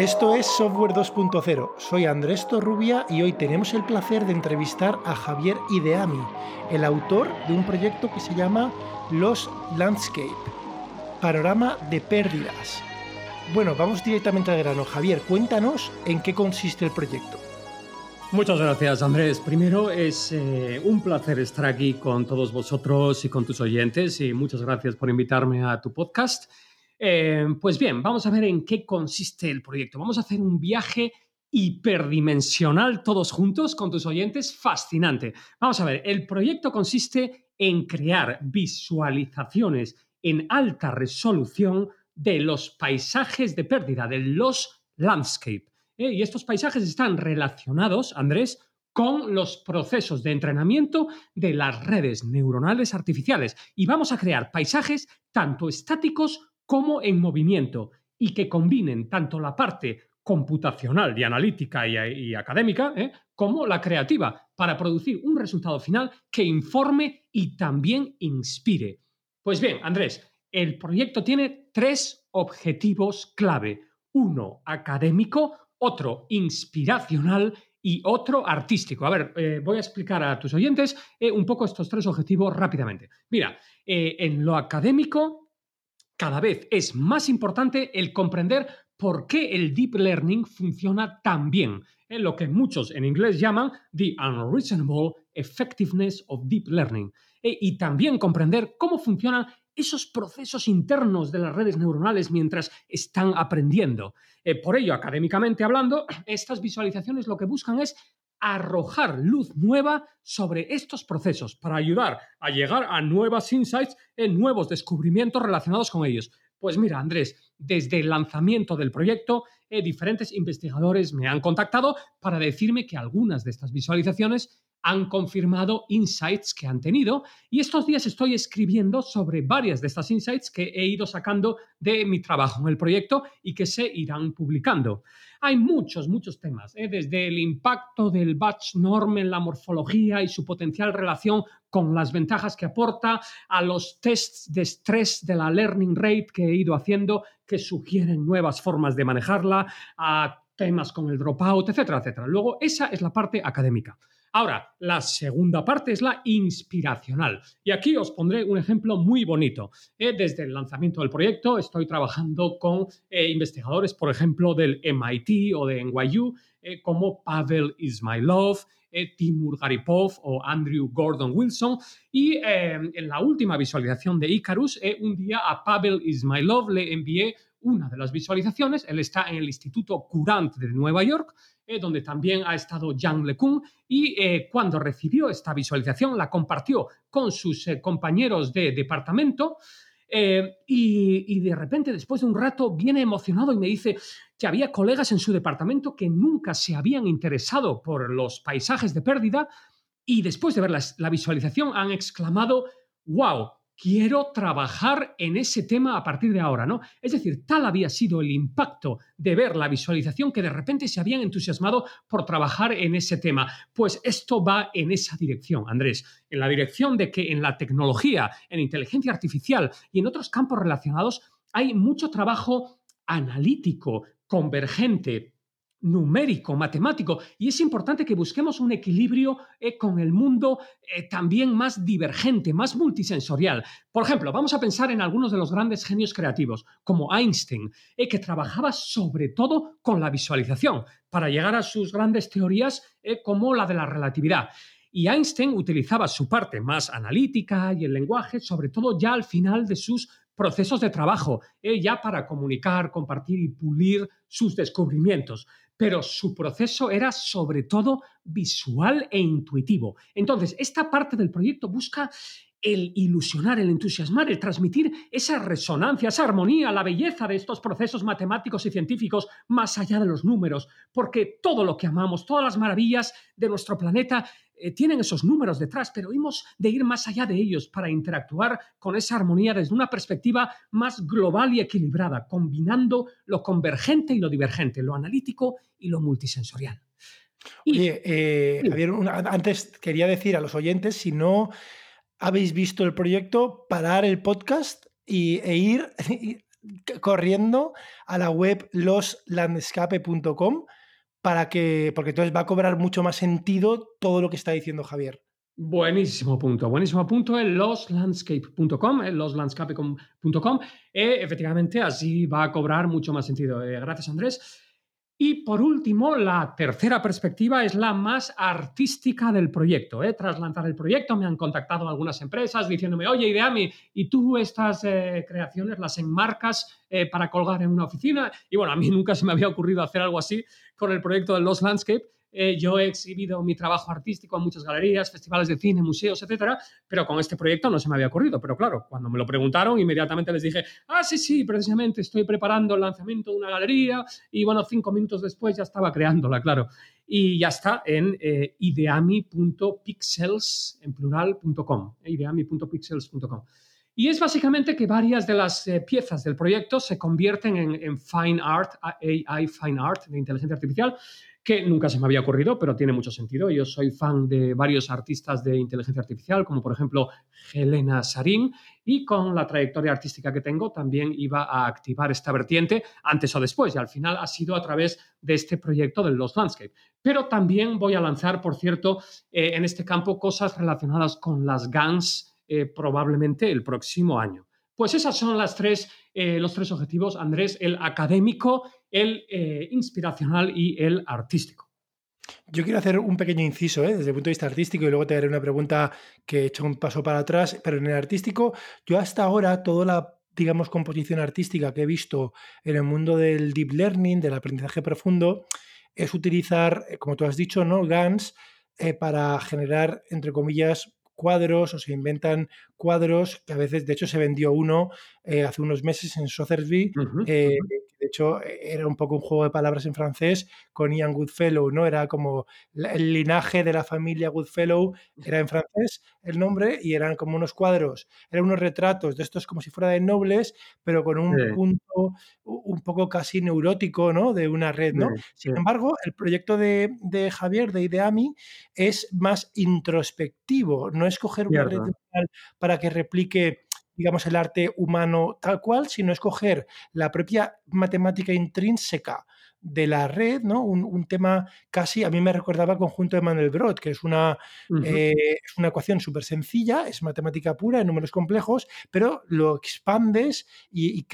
Esto es Software 2.0. Soy Andrés Torrubia y hoy tenemos el placer de entrevistar a Javier Ideami, el autor de un proyecto que se llama Los Landscape, panorama de pérdidas. Bueno, vamos directamente al grano. Javier, cuéntanos en qué consiste el proyecto. Muchas gracias, Andrés. Primero, es eh, un placer estar aquí con todos vosotros y con tus oyentes y muchas gracias por invitarme a tu podcast. Eh, pues bien, vamos a ver en qué consiste el proyecto. Vamos a hacer un viaje hiperdimensional todos juntos con tus oyentes, fascinante. Vamos a ver, el proyecto consiste en crear visualizaciones en alta resolución de los paisajes de pérdida, de los landscape. ¿eh? Y estos paisajes están relacionados, Andrés, con los procesos de entrenamiento de las redes neuronales artificiales. Y vamos a crear paisajes tanto estáticos como en movimiento y que combinen tanto la parte computacional y analítica y, académica ¿eh? como la creativa para producir un resultado final que informe y también inspire. Pues bien, Andrés, el proyecto tiene tres objetivos clave. Uno académico, otro inspiracional y otro artístico. A ver, eh, voy a explicar a tus oyentes eh, un poco estos tres objetivos rápidamente. Mira, en lo académico, cada vez es más importante el comprender por qué el deep learning funciona tan bien, en lo que muchos en inglés llaman the unreasonable effectiveness of deep learning, y también comprender cómo funcionan esos procesos internos de las redes neuronales mientras están aprendiendo. Eh, por ello, académicamente hablando, estas visualizaciones lo que buscan es arrojar luz nueva sobre estos procesos para ayudar a llegar a nuevas insights, en nuevos descubrimientos relacionados con ellos. Pues mira, Andrés, desde el lanzamiento del proyecto, eh, diferentes investigadores me han contactado para decirme que algunas de estas visualizaciones han confirmado insights que han tenido y estos días estoy escribiendo sobre varias de estas insights que he ido sacando de mi trabajo en el proyecto y que se irán publicando. Hay muchos, muchos temas, ¿eh? desde el impacto del batch norm en la morfología y su potencial relación con las ventajas que aporta, a los tests de estrés de la learning rate que he ido haciendo que sugieren nuevas formas de manejarla, a temas con el dropout, etcétera, etcétera. Luego, esa es la parte académica. Ahora, la segunda parte es la inspiracional. Y aquí os pondré un ejemplo muy bonito. Eh, desde el lanzamiento del proyecto estoy trabajando con eh, investigadores, por ejemplo, del MIT o de NYU, eh, como Pavel Ismailov, Timur Garipov o Andrew Gordon Wilson. Y en la última visualización de Icarus, un día a Pavel Ismailov le envié una de las visualizaciones. Él está en el Instituto Courant de Nueva York eh, donde también ha estado Jean LeCun, y eh, cuando recibió esta visualización la compartió con sus eh, compañeros de departamento. y, de repente, después de un rato, viene emocionado y me dice que había colegas en su departamento que nunca se habían interesado por los paisajes de pérdida y después de ver la visualización han exclamado, wow, quiero trabajar en ese tema a partir de ahora, ¿no? Es decir, tal había sido el impacto de ver la visualización que de repente se habían entusiasmado por trabajar en ese tema. Pues esto va en esa dirección, Andrés, en la dirección de que en la tecnología, en inteligencia artificial y en otros campos relacionados hay mucho trabajo analítico, convergente, numérico, matemático, y es importante que busquemos un equilibrio eh, con el mundo eh, también más divergente, más multisensorial. Por ejemplo, vamos a pensar en algunos de los grandes genios creativos, como Einstein, eh, que trabajaba sobre todo con la visualización para llegar a sus grandes teorías como la de la relatividad. Y Einstein utilizaba su parte más analítica y el lenguaje, sobre todo ya al final de sus procesos de trabajo, ya para comunicar, compartir y pulir sus descubrimientos pero su proceso era sobre todo visual e intuitivo. Entonces, esta parte del proyecto busca el ilusionar, el entusiasmar, el transmitir esa resonancia, esa armonía, la belleza de estos procesos matemáticos y científicos más allá de los números, porque todo lo que amamos, todas las maravillas de nuestro planeta eh, tienen esos números detrás, pero hemos de ir más allá de ellos para interactuar con esa armonía desde una perspectiva más global y equilibrada, combinando lo convergente y lo divergente, lo analítico y lo multisensorial. Oye, eh, antes quería decir a los oyentes, si no habéis visto el proyecto, parar el podcast y, e ir corriendo a la web loslandscape.com para que, porque entonces va a cobrar mucho más sentido todo lo que está diciendo Javier. Buenísimo punto, buenísimo punto en loslandscape.com, en loslandscape.com. Eh, efectivamente, así va a cobrar mucho más sentido. Eh, gracias, Andrés. Y por último, la tercera perspectiva es la más artística del proyecto. ¿eh? Tras lanzar el proyecto me han contactado algunas empresas diciéndome, oye, Ideami, ¿y tú estas eh, creaciones las enmarcas eh, para colgar en una oficina? Y bueno, a mí nunca se me había ocurrido hacer algo así con el proyecto de Los Landscape. Eh, yo he exhibido mi trabajo artístico en muchas galerías, festivales de cine, museos, etcétera, pero con este proyecto no se me había ocurrido. Pero claro, cuando me lo preguntaron, inmediatamente les dije, ah, sí, sí, precisamente estoy preparando el lanzamiento de una galería y bueno, cinco minutos después ya estaba creándola, claro. Y ya está en eh, ideami.pixels, en plural.com, eh, ideami.pixels.com. Y es básicamente que varias de las piezas del proyecto se convierten en, fine art, AI fine art de inteligencia artificial, que nunca se me había ocurrido, pero tiene mucho sentido. Yo soy fan de varios artistas de inteligencia artificial, como por ejemplo Helena Sarin, y con la trayectoria artística que tengo también iba a activar esta vertiente antes o después, y al final ha sido a través de este proyecto de Los Landscape. Pero también voy a lanzar, por cierto, eh, en este campo cosas relacionadas con las GANs eh, probablemente el próximo año. Pues esas son las tres, eh, los tres objetivos, Andrés, el académico, el eh, inspiracional y el artístico. Yo quiero hacer un pequeño inciso desde el punto de vista artístico y luego te haré una pregunta que he hecho un paso para atrás, pero en el artístico, yo hasta ahora toda la digamos, composición artística que he visto en el mundo del deep learning, del aprendizaje profundo, es utilizar, como tú has dicho, ¿no? GANs para generar, entre comillas, cuadros o se inventan cuadros que a veces, de hecho, se vendió uno eh, hace unos meses en Sotheby's, eh, hecho era un poco un juego de palabras en francés con Ian Goodfellow, ¿no? Era como el linaje de la familia Goodfellow, era en francés el nombre y eran como unos cuadros, eran unos retratos de estos como si fuera de nobles, pero con un punto un poco casi neurótico, ¿no? De una red, ¿no? Sin embargo, el proyecto de, de, Javier, de Ideami, es más introspectivo, no es coger una red para que replique digamos, el arte humano tal cual, sino escoger la propia matemática intrínseca de la red, ¿no? Un, tema casi, a mí me recordaba el conjunto de Mandelbrot, que es una, eh, es una ecuación súper sencilla, es matemática pura en números complejos, pero lo expandes y,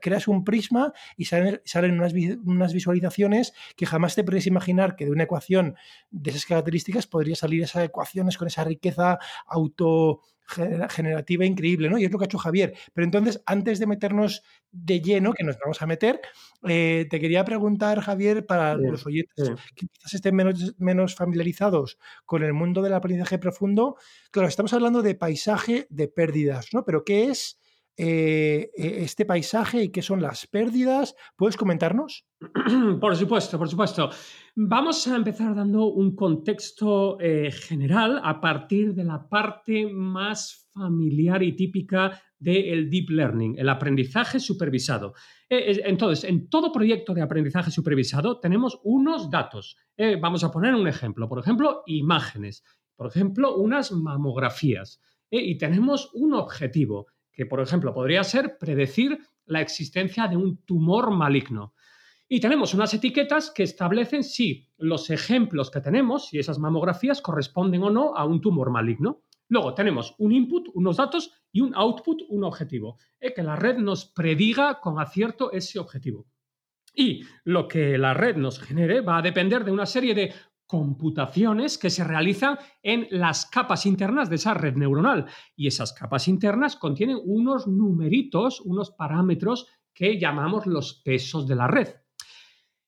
creas un prisma y salen, salen unas, unas, visualizaciones que jamás te podrías imaginar que de una ecuación de esas características podría salir esas ecuaciones con esa riqueza auto generativa increíble, ¿no? Y es lo que ha hecho Javier. Pero entonces, antes de meternos de lleno, que nos vamos a meter, eh, te quería preguntar, Javier, para los oyentes que quizás estén menos, menos familiarizados con el mundo del aprendizaje profundo, claro, estamos hablando de paisaje de pérdidas, ¿no? Pero ¿qué es eh, e, este paisaje y qué son las pérdidas? ¿Puedes comentarnos? Por supuesto, por supuesto. Vamos a empezar dando un contexto eh, general a partir de la parte más familiar y típica del deep learning, el aprendizaje supervisado. Eh, entonces, en todo proyecto de aprendizaje supervisado tenemos unos datos. vamos a poner un ejemplo, por ejemplo, imágenes, por ejemplo, unas mamografías. y tenemos un objetivo que por ejemplo podría ser predecir la existencia de un tumor maligno. Y tenemos unas etiquetas que establecen si los ejemplos que tenemos, si esas mamografías corresponden o no a un tumor maligno. Luego tenemos un input, unos datos y un output, un objetivo. que la red nos prediga con acierto ese objetivo. Y lo que la red nos genere va a depender de una serie de computaciones que se realizan en las capas internas de esa red neuronal. Y esas capas internas contienen unos numeritos, unos parámetros que llamamos los pesos de la red.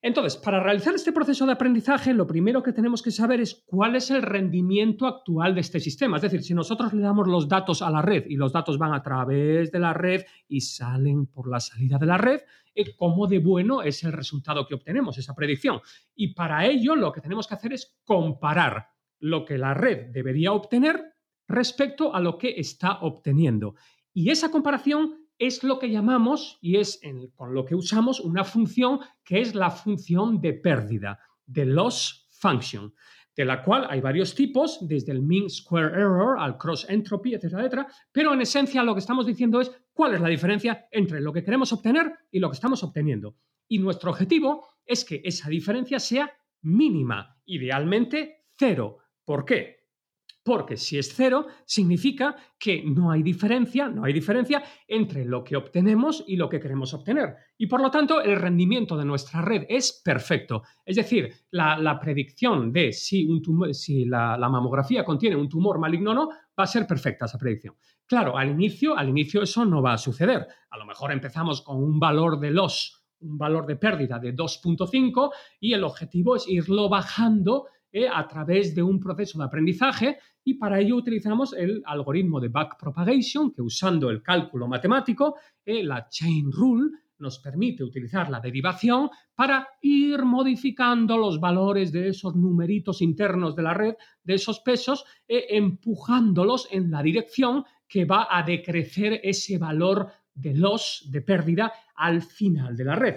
Entonces, para realizar este proceso de aprendizaje, lo primero que tenemos que saber es cuál es el rendimiento actual de este sistema. Es decir, si nosotros le damos los datos a la red y los datos van a través de la red y salen por la salida de la red, eh, cómo de bueno es el resultado que obtenemos, esa predicción. Y para ello lo que tenemos que hacer es comparar lo que la red debería obtener respecto a lo que está obteniendo. Y esa comparación es lo que llamamos, y es con lo que usamos, una función que es la función de pérdida, de loss function. de la cual hay varios tipos, desde el mean square error al cross entropy, etcétera, etcétera, pero en esencia lo que estamos diciendo es cuál es la diferencia entre lo que queremos obtener y lo que estamos obteniendo. Y nuestro objetivo es que esa diferencia sea mínima, idealmente cero. ¿Por qué? Porque si es cero, significa que no hay diferencia, no hay diferencia entre lo que obtenemos y lo que queremos obtener. Y por lo tanto, el rendimiento de nuestra red es perfecto. Es decir, la, predicción de si, si la, mamografía contiene un tumor maligno o no, va a ser perfecta esa predicción. Claro, al inicio, al inicio eso no va a suceder. A lo mejor empezamos con un valor de los un valor de pérdida de 2.5 y el objetivo es irlo bajando eh, a través de un proceso de aprendizaje y para ello utilizamos el algoritmo de backpropagation que usando el cálculo matemático, eh, la chain rule, nos permite utilizar la derivación para ir modificando los valores de esos numeritos internos de la red, de esos pesos, eh, empujándolos en la dirección que va a decrecer ese valor de loss, de pérdida, al final de la red.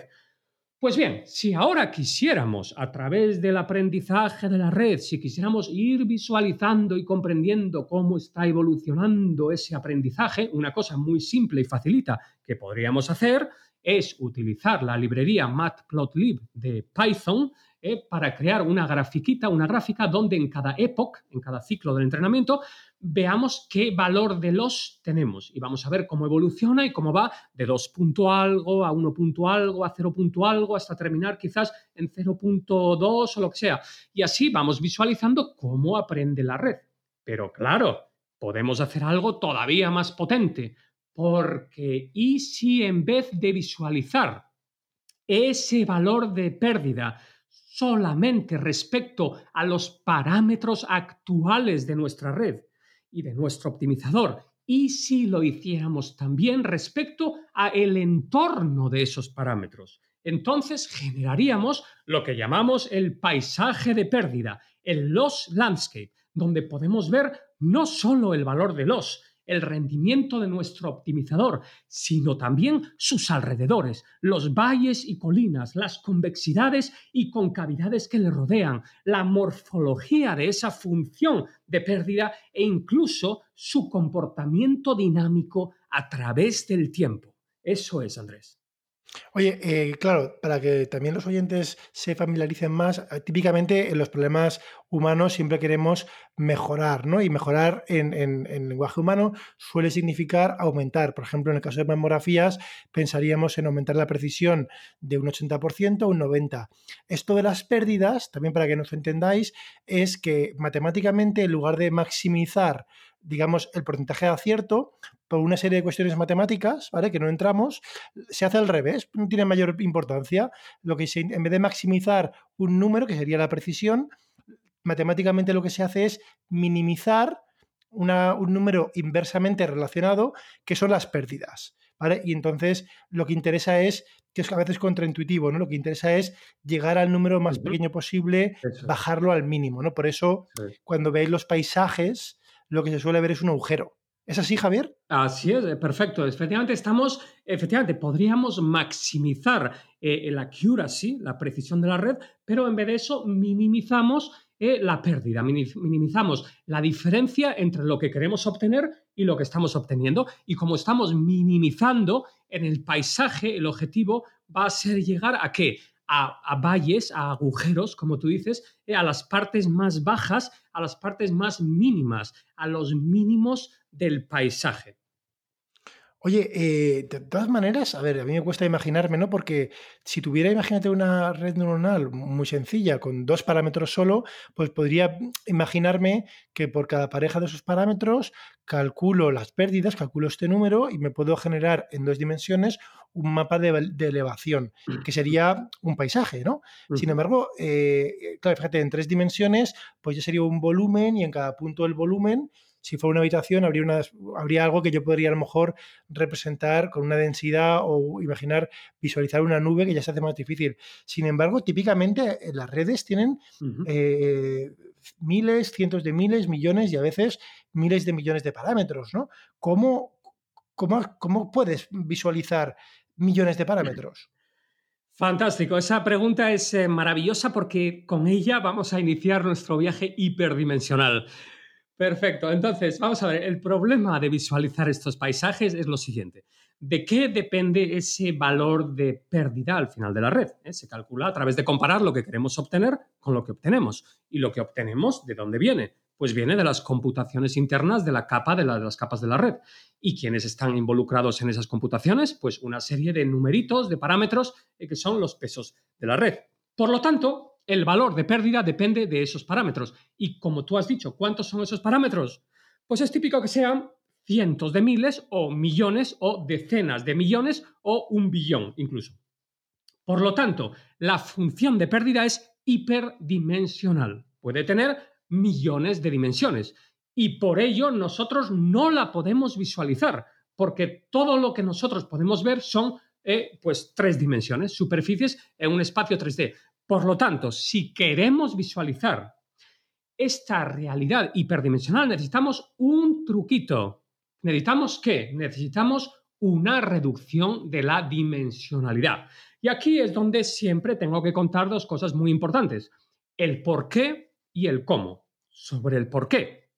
Pues bien, si ahora quisiéramos, a través del aprendizaje de la red, si quisiéramos ir visualizando y comprendiendo cómo está evolucionando ese aprendizaje, una cosa muy simple y facilita que podríamos hacer es utilizar la librería matplotlib de Python eh, para crear una grafiquita, una gráfica donde en cada epoch, en cada ciclo del entrenamiento, veamos qué valor de los tenemos y vamos a ver cómo evoluciona y cómo va de 2 punto algo a 1 punto algo a 0 punto algo hasta terminar quizás en 0.2 o lo que sea. Y así vamos visualizando cómo aprende la red. Pero claro, podemos hacer algo todavía más potente porque ¿y si en vez de visualizar ese valor de pérdida solamente respecto a los parámetros actuales de nuestra red y de nuestro optimizador, y si lo hiciéramos también respecto a el entorno de esos parámetros. Entonces generaríamos lo que llamamos el paisaje de pérdida, el loss landscape, donde podemos ver no solo el valor de loss, el rendimiento de nuestro optimizador, sino también sus alrededores, los valles y colinas, las convexidades y concavidades que le rodean, la morfología de esa función de pérdida e incluso su comportamiento dinámico a través del tiempo. Eso es, Andrés. Oye, eh, claro, para que también los oyentes se familiaricen más, eh, típicamente en los problemas humanos siempre queremos mejorar, ¿no? Y mejorar en, en, lenguaje humano suele significar aumentar. Por ejemplo, en el caso de mamografías, pensaríamos en aumentar la precisión de un 80% a un 90%. Esto de las pérdidas, también para que nos entendáis, es que matemáticamente, en lugar de maximizar digamos, el porcentaje de acierto, por una serie de cuestiones matemáticas, ¿vale? Que no entramos, se hace al revés, no tiene mayor importancia. Lo que en vez de maximizar un número, que sería la precisión, matemáticamente lo que se hace es minimizar un número inversamente relacionado, que son las pérdidas. ¿Vale? Y entonces lo que interesa es, que es a veces contraintuitivo, ¿no? Lo que interesa es llegar al número más pequeño posible, bajarlo al mínimo, ¿no? Por eso, cuando veis los paisajes, lo que se suele ver es un agujero. ¿Es así, Javier? Así es, perfecto. Efectivamente, estamos, efectivamente, podríamos maximizar eh, la accuracy, la precisión de la red, pero en vez de eso minimizamos eh, la pérdida, minimizamos la diferencia entre lo que queremos obtener y lo que estamos obteniendo. Y como estamos minimizando en el paisaje, el objetivo va a ser llegar a qué? A, valles, a agujeros, como tú dices, eh, a las partes más bajas, a las partes más mínimas, a los mínimos del paisaje. Oye, eh, de todas maneras, a ver, a mí me cuesta imaginarme, ¿no? Porque si tuviera, imagínate, una red neuronal muy sencilla, con dos parámetros solo, pues podría imaginarme que por cada pareja de esos parámetros calculo las pérdidas, calculo este número y me puedo generar en dos dimensiones un mapa de, elevación, que sería un paisaje, ¿no? Sin embargo, eh, claro, fíjate, en tres dimensiones, pues ya sería un volumen y en cada punto del volumen si fuera una habitación, habría, una, habría algo que yo podría a lo mejor representar con una densidad o imaginar, visualizar una nube que ya se hace más difícil. Sin embargo, típicamente eh, las redes tienen eh, miles, cientos de miles, millones y a veces miles de millones de parámetros, ¿no? ¿Cómo, cómo, cómo puedes visualizar millones de parámetros? Fantástico, esa pregunta es eh, maravillosa porque con ella vamos a iniciar nuestro viaje hiperdimensional. Perfecto, entonces vamos a ver, el problema de visualizar estos paisajes es lo siguiente. ¿De qué depende ese valor de pérdida al final de la red? ¿Eh? Se calcula a través de comparar lo que queremos obtener con lo que obtenemos. ¿Y lo que obtenemos de dónde viene? Pues viene de las computaciones internas de la capa de, las capas de la red. ¿Y quiénes están involucrados en esas computaciones? Pues una serie de numeritos, de parámetros, eh, que son los pesos de la red. Por lo tanto, el valor de pérdida depende de esos parámetros. Y como tú has dicho, ¿cuántos son esos parámetros? Pues es típico que sean cientos de miles o millones o decenas de millones o un billón incluso. Por lo tanto, la función de pérdida es hiperdimensional. Puede tener millones de dimensiones y por ello nosotros no la podemos visualizar porque todo lo que nosotros podemos ver son eh, pues tres dimensiones, superficies en un espacio 3D. Por lo tanto, si queremos visualizar esta realidad hiperdimensional necesitamos un truquito ¿Necesitamos qué? Necesitamos una reducción de la dimensionalidad. Y aquí es donde siempre tengo que contar dos cosas muy importantes, el por qué y el cómo. Sobre el por qué.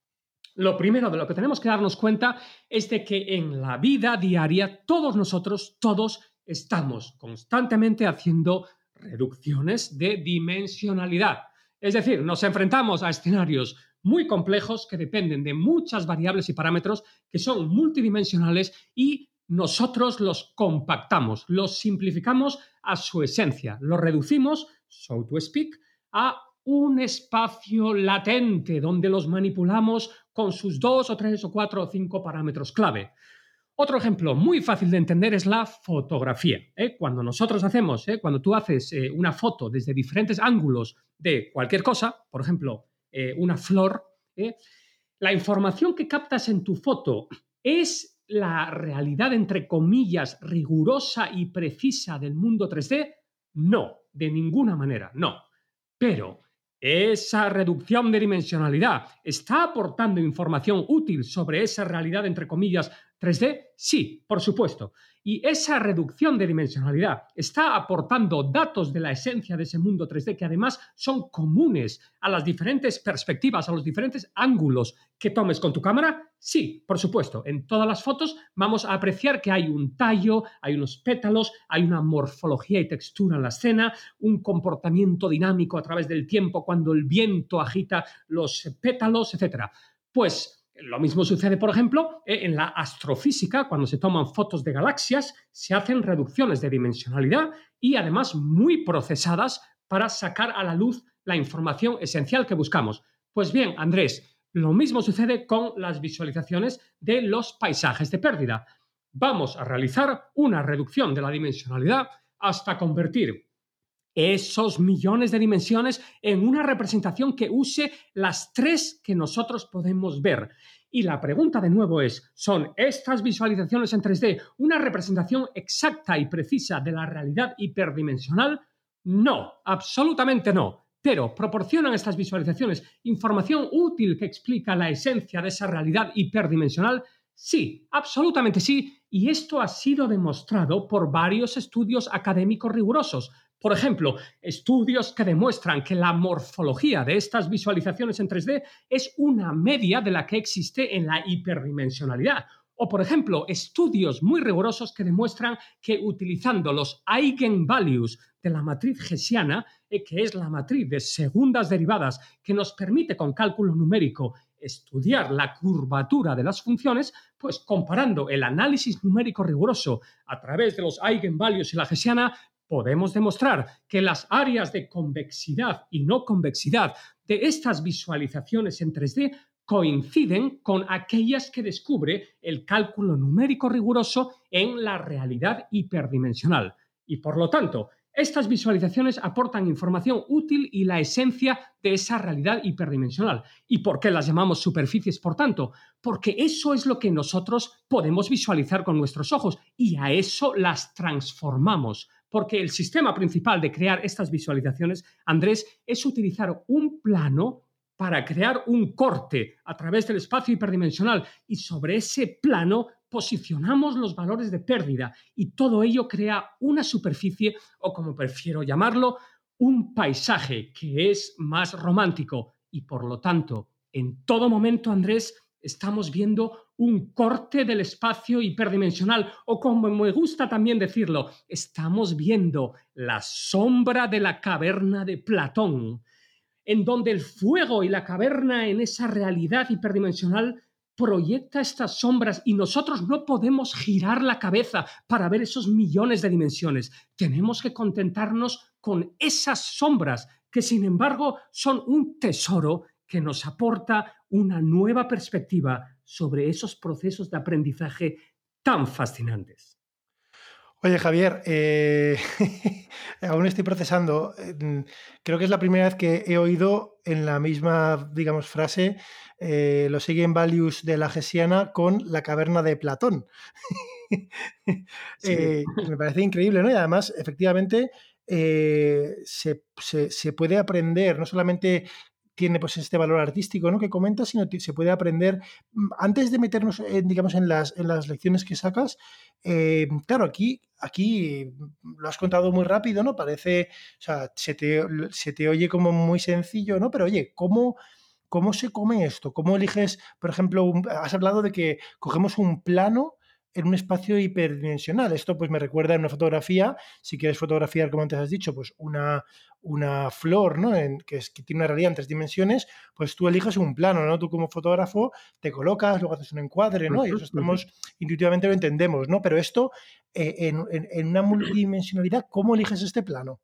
Lo primero de lo que tenemos que darnos cuenta es de que en la vida diaria todos nosotros, todos estamos constantemente haciendo reducciones de dimensionalidad. Es decir, nos enfrentamos a escenarios muy complejos que dependen de muchas variables y parámetros que son multidimensionales y nosotros los compactamos, los simplificamos a su esencia, los reducimos, so to speak, a un espacio latente donde los manipulamos con sus dos o tres o cuatro o cinco parámetros clave. Otro ejemplo muy fácil de entender es la fotografía. ¿eh? Cuando nosotros hacemos, ¿eh? cuando tú haces eh, una foto desde diferentes ángulos de cualquier cosa, por ejemplo, una flor, la información que captas en tu foto es la realidad, entre comillas, rigurosa y precisa del mundo 3D? No, de ninguna manera, no. Pero esa reducción de dimensionalidad está aportando información útil sobre esa realidad, entre comillas, 3D? Sí, por supuesto. Y esa reducción de dimensionalidad está aportando datos de la esencia de ese mundo 3D que además son comunes a las diferentes perspectivas, a los diferentes ángulos que tomes con tu cámara. Sí, por supuesto. En todas las fotos vamos a apreciar que hay un tallo, hay unos pétalos, hay una morfología y textura en la escena, un comportamiento dinámico a través del tiempo cuando el viento agita los pétalos, etc. Pues lo mismo sucede, por ejemplo, eh, en la astrofísica, cuando se toman fotos de galaxias, se hacen reducciones de dimensionalidad y además muy procesadas para sacar a la luz la información esencial que buscamos. Pues bien, Andrés, lo mismo sucede con las visualizaciones de los paisajes de pérdida. Vamos a realizar una reducción de la dimensionalidad hasta convertir esos millones de dimensiones en una representación que use las tres que nosotros podemos ver. Y la pregunta de nuevo es, ¿son estas visualizaciones en 3D una representación exacta y precisa de la realidad hiperdimensional? No, absolutamente no. Pero proporcionan estas visualizaciones información útil que explica la esencia de esa realidad hiperdimensional? Sí, absolutamente sí. Y esto ha sido demostrado por varios estudios académicos rigurosos, por ejemplo, estudios que demuestran que la morfología de estas visualizaciones en 3D es una media de la que existe en la hiperdimensionalidad. O, por ejemplo, estudios muy rigurosos que demuestran que utilizando los eigenvalues de la matriz hessiana, eh, que es la matriz de segundas derivadas que nos permite con cálculo numérico estudiar la curvatura de las funciones, pues comparando el análisis numérico riguroso a través de los eigenvalues y la hessiana, podemos demostrar que las áreas de convexidad y no convexidad de estas visualizaciones en 3D coinciden con aquellas que descubre el cálculo numérico riguroso en la realidad hiperdimensional. Y por lo tanto, estas visualizaciones aportan información útil y la esencia de esa realidad hiperdimensional. ¿Y por qué las llamamos superficies, por tanto? Porque eso es lo que nosotros podemos visualizar con nuestros ojos y a eso las transformamos porque el sistema principal de crear estas visualizaciones, Andrés, es utilizar un plano para crear un corte a través del espacio hiperdimensional y sobre ese plano posicionamos los valores de pérdida y todo ello crea una superficie o como prefiero llamarlo, un paisaje que es más romántico. Y por lo tanto en todo momento, Andrés, estamos viendo un corte del espacio hiperdimensional o como me gusta también decirlo, estamos viendo la sombra de la caverna de Platón, en donde el fuego y la caverna en esa realidad hiperdimensional proyecta estas sombras y nosotros no podemos girar la cabeza para ver esos millones de dimensiones. Tenemos que contentarnos con esas sombras que sin embargo son un tesoro que nos aporta una nueva perspectiva sobre esos procesos de aprendizaje tan fascinantes. Oye, Javier, eh, aún estoy procesando. Eh, creo que es la primera vez que he oído en la misma, digamos, frase eh, los siguen values de la Gesiana con la caverna de Platón. me parece increíble, ¿no? Y además, efectivamente, se, se, puede aprender no solamente tiene pues este valor artístico ¿no? que comentas, sino que se puede aprender mm, antes de meternos en, digamos en las, en las lecciones que sacas. Eh, claro, aquí, aquí lo has contado muy rápido, ¿no? Parece, o sea, se te, se te oye como muy sencillo, ¿no? Pero oye, ¿cómo, ¿cómo se come esto? ¿Cómo eliges, por ejemplo, has hablado de que cogemos un plano en un espacio hiperdimensional. Esto pues me recuerda en una fotografía, si quieres fotografiar, como antes has dicho, pues una, una flor, ¿no? En, que, es, que tiene una realidad en tres dimensiones, pues tú eliges un plano, ¿no? Tú como fotógrafo te colocas, luego haces un encuadre, ¿no? Y eso estamos, intuitivamente lo entendemos, ¿no? Pero esto, eh, en, una multidimensionalidad, ¿cómo eliges este plano?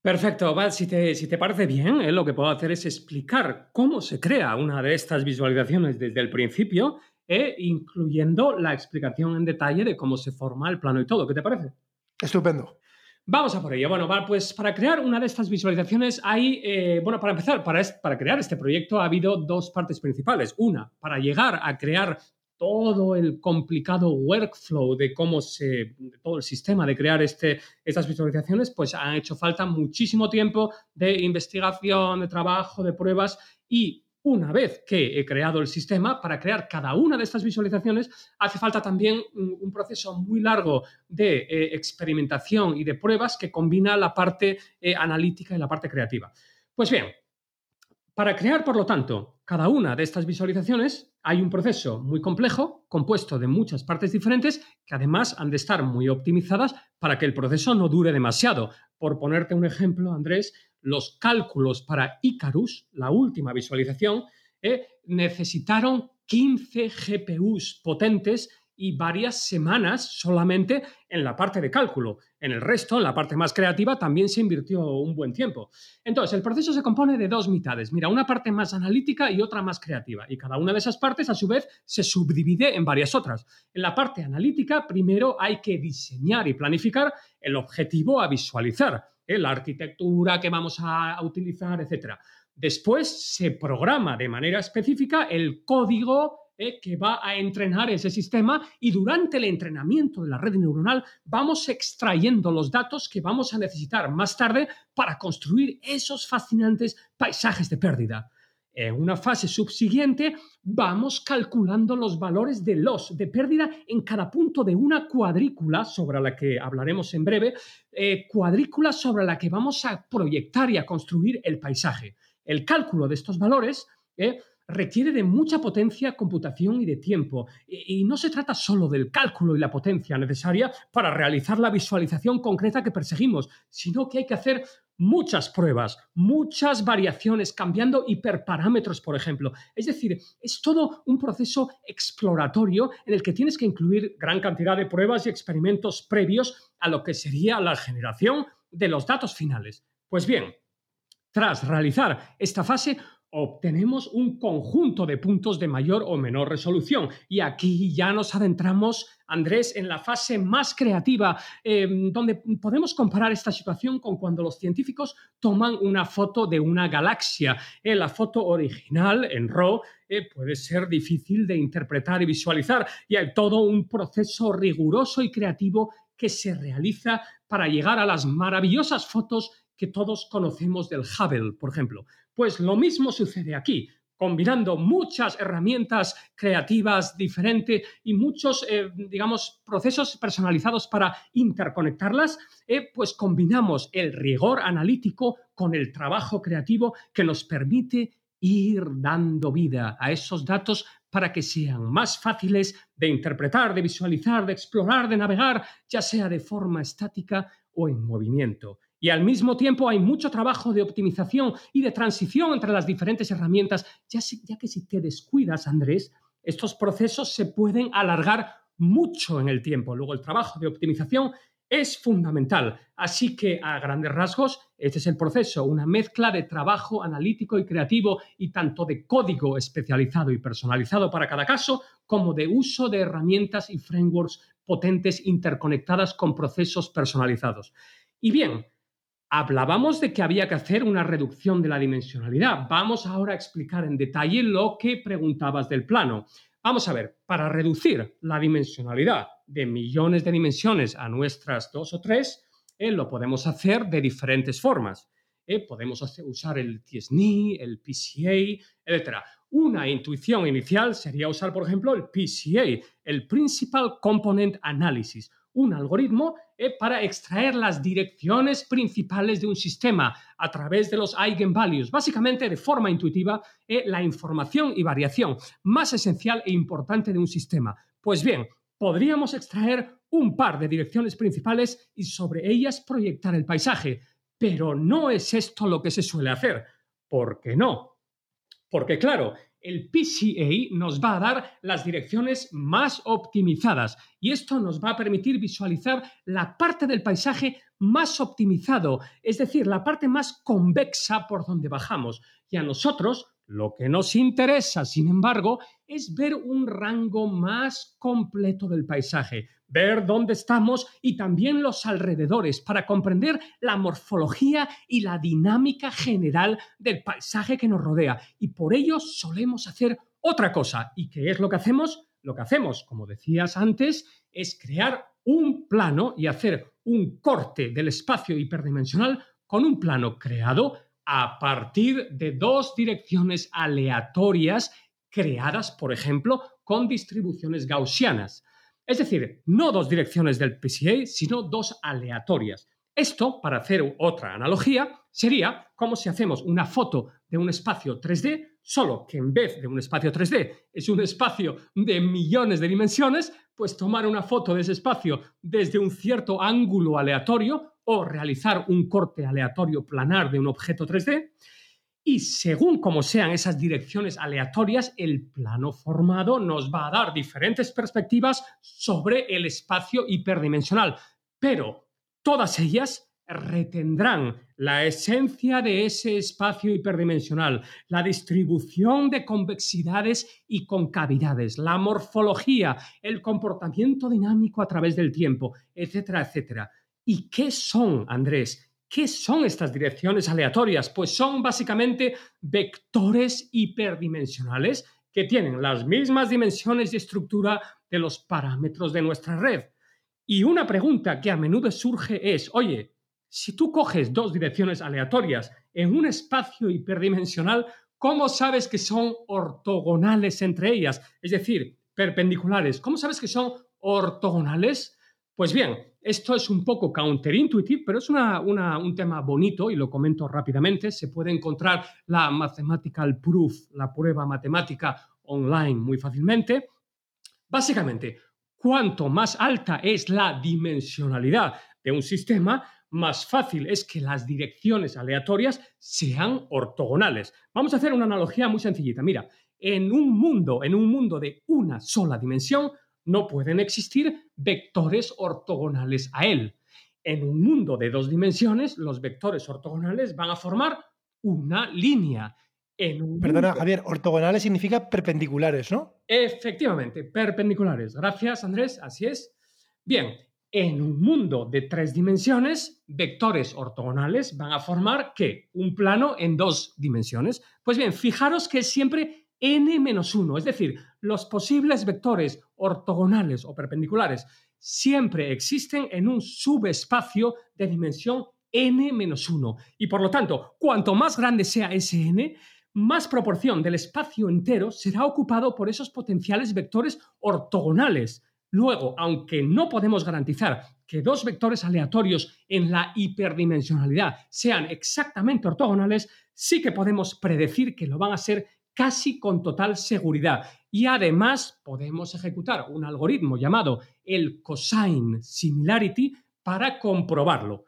Perfecto, Val, si te, si te parece bien, eh, lo que puedo hacer es explicar cómo se crea una de estas visualizaciones desde el principio e incluyendo la explicación en detalle de cómo se forma el plano y todo. ¿Qué te parece? Estupendo. Vamos a por ello. Bueno, pues para crear una de estas visualizaciones hay, eh, bueno, para empezar, para, para crear este proyecto ha habido dos partes principales. Una, para llegar a crear todo el complicado workflow de cómo se, todo el sistema de crear este, estas visualizaciones, pues ha hecho falta muchísimo tiempo de investigación, de trabajo, de pruebas y una vez que he creado el sistema, para crear cada una de estas visualizaciones hace falta también un, proceso muy largo de eh, experimentación y de pruebas que combina la parte eh, analítica y la parte creativa. Pues bien, para crear, por lo tanto, cada una de estas visualizaciones hay un proceso muy complejo, compuesto de muchas partes diferentes, que además han de estar muy optimizadas para que el proceso no dure demasiado. Por ponerte un ejemplo, Andrés, los cálculos para Icarus, la última visualización, eh, necesitaron 15 GPUs potentes y varias semanas solamente en la parte de cálculo. En el resto, en la parte más creativa, también se invirtió un buen tiempo. Entonces, el proceso se compone de dos mitades. Mira, una parte más analítica y otra más creativa. Y cada una de esas partes, a su vez, se subdivide en varias otras. En la parte analítica, primero hay que diseñar y planificar el objetivo a visualizar, ¿eh? la arquitectura que vamos a utilizar, etc. Después se programa de manera específica el código que va a entrenar ese sistema y durante el entrenamiento de la red neuronal vamos extrayendo los datos que vamos a necesitar más tarde para construir esos fascinantes paisajes de pérdida. En una fase subsiguiente vamos calculando los valores de los de pérdida en cada punto de una cuadrícula sobre la que hablaremos en breve, eh, cuadrícula sobre la que vamos a proyectar y a construir el paisaje. El cálculo de estos valores eh, requiere de mucha potencia, computación y de tiempo. Y, no se trata solo del cálculo y la potencia necesaria para realizar la visualización concreta que perseguimos, sino que hay que hacer muchas pruebas, muchas variaciones, cambiando hiperparámetros, por ejemplo. Es decir, es todo un proceso exploratorio en el que tienes que incluir gran cantidad de pruebas y experimentos previos a lo que sería la generación de los datos finales. Pues bien, tras realizar esta fase, obtenemos un conjunto de puntos de mayor o menor resolución. Y aquí ya nos adentramos, Andrés, en la fase más creativa, em, donde podemos comparar esta situación con cuando los científicos toman una foto de una galaxia. Eh, la foto original en RAW eh, puede ser difícil de interpretar y visualizar, y hay todo un proceso riguroso y creativo que se realiza para llegar a las maravillosas fotos que todos conocemos del Hubble, por ejemplo. Pues lo mismo sucede aquí. combinando muchas herramientas creativas diferentes y muchos, eh, digamos, procesos personalizados para interconectarlas, eh, pues combinamos el rigor analítico con el trabajo creativo que nos permite ir dando vida a esos datos para que sean más fáciles de interpretar, de visualizar, de explorar, de navegar, ya sea de forma estática o en movimiento. Y al mismo tiempo hay mucho trabajo de optimización y de transición entre las diferentes herramientas, ya, que si te descuidas, Andrés, estos procesos se pueden alargar mucho en el tiempo. Luego el trabajo de optimización es fundamental. Así que, a grandes rasgos, este es el proceso, una mezcla de trabajo analítico y creativo y tanto de código especializado y personalizado para cada caso, como de uso de herramientas y frameworks potentes interconectadas con procesos personalizados. Y bien, hablábamos de que había que hacer una reducción de la dimensionalidad. Vamos ahora a explicar en detalle lo que preguntabas del plano. Vamos a ver, para reducir la dimensionalidad de millones de dimensiones a nuestras dos o tres, eh, lo podemos hacer de diferentes formas. Eh, podemos usar el TSNI, el PCA, etc. Una intuición inicial sería usar, por ejemplo, el PCA, el Principal Component Analysis, un algoritmo eh, para extraer las direcciones principales de un sistema a través de los eigenvalues, básicamente de forma intuitiva, la información y variación más esencial e importante de un sistema. Pues bien, podríamos extraer un par de direcciones principales y sobre ellas proyectar el paisaje. Pero no es esto lo que se suele hacer. ¿Por qué no? Porque claro, el PCA nos va a dar las direcciones más optimizadas y esto nos va a permitir visualizar la parte del paisaje más optimizado, es decir, la parte más convexa por donde bajamos. Y a nosotros lo que nos interesa, sin embargo, es ver un rango más completo del paisaje, ver dónde estamos y también los alrededores para comprender la morfología y la dinámica general del paisaje que nos rodea. Y por ello solemos hacer otra cosa. ¿Y qué es lo que hacemos? Lo que hacemos, como decías antes, es crear un plano y hacer un corte del espacio hiperdimensional con un plano creado a partir de dos direcciones aleatorias creadas, por ejemplo, con distribuciones gaussianas. Es decir, no dos direcciones del PCA, sino dos aleatorias. Esto, para hacer otra analogía, sería como si hacemos una foto de un espacio 3D, solo que en vez de un espacio 3D es un espacio de millones de dimensiones, pues tomar una foto de ese espacio desde un cierto ángulo aleatorio o realizar un corte aleatorio planar de un objeto 3D. Y según como sean esas direcciones aleatorias, el plano formado nos va a dar diferentes perspectivas sobre el espacio hiperdimensional. Pero todas ellas retendrán la esencia de ese espacio hiperdimensional, la distribución de convexidades y concavidades, la morfología, el comportamiento dinámico a través del tiempo, etcétera, etcétera. ¿Y qué son, Andrés? ¿Qué son estas direcciones aleatorias? Pues son básicamente vectores hiperdimensionales que tienen las mismas dimensiones y estructura de los parámetros de nuestra red. Y una pregunta que a menudo surge es, oye, si tú coges dos direcciones aleatorias en un espacio hiperdimensional, ¿cómo sabes que son ortogonales entre ellas? Es decir, perpendiculares. ¿Cómo sabes que son ortogonales? Pues bien, esto es un poco counterintuitive, pero es un tema bonito y lo comento rápidamente. Se puede encontrar la mathematical proof, la prueba matemática online muy fácilmente. Básicamente, cuanto más alta es la dimensionalidad de un sistema, más fácil es que las direcciones aleatorias sean ortogonales. Vamos a hacer una analogía muy sencillita. Mira, en un mundo, en un mundo de una sola dimensión, no pueden existir vectores ortogonales a él. En un mundo de dos dimensiones, los vectores ortogonales van a formar una línea. En Perdona, Javier, ortogonales significa perpendiculares, ¿no? Efectivamente, perpendiculares. Gracias, Andrés, así es. Bien, en un mundo de tres dimensiones, vectores ortogonales van a formar ¿qué? Un plano en dos dimensiones. Pues bien, fijaros que siempre n-1, es decir, los posibles vectores ortogonales o perpendiculares siempre existen en un subespacio de dimensión n-1. Y por lo tanto, cuanto más grande sea ese n, más proporción del espacio entero será ocupado por esos potenciales vectores ortogonales. Luego, aunque no podemos garantizar que dos vectores aleatorios en la hiperdimensionalidad sean exactamente ortogonales, sí que podemos predecir que lo van a ser casi con total seguridad. Y además podemos ejecutar un algoritmo llamado el cosine similarity para comprobarlo.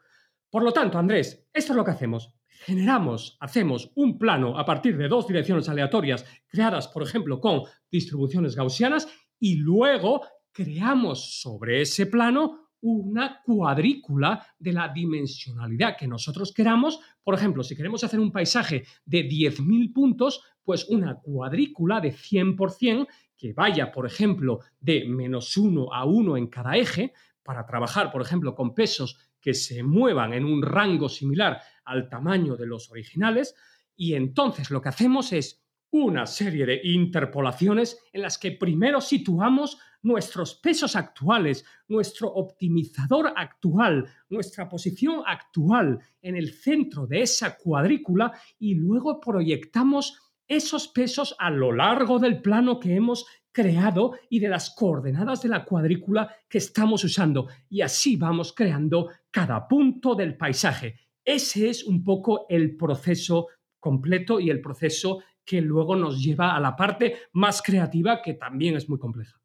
Por lo tanto, Andrés, esto es lo que hacemos. Generamos, hacemos un plano a partir de dos direcciones aleatorias creadas, por ejemplo, con distribuciones gaussianas y luego creamos sobre ese plano una cuadrícula de la dimensionalidad que nosotros queramos. Por ejemplo, si queremos hacer un paisaje de 10.000 puntos, pues una cuadrícula de 100% que vaya, por ejemplo, de menos 1 a 1 en cada eje, para trabajar, por ejemplo, con pesos que se muevan en un rango similar al tamaño de los originales. Y entonces lo que hacemos es una serie de interpolaciones en las que primero situamos nuestros pesos actuales, nuestro optimizador actual, nuestra posición actual en el centro de esa cuadrícula y luego proyectamos esos pesos a lo largo del plano que hemos creado y de las coordenadas de la cuadrícula que estamos usando. Y así vamos creando cada punto del paisaje. Ese es un poco el proceso completo y el proceso que luego nos lleva a la parte más creativa que también es muy compleja.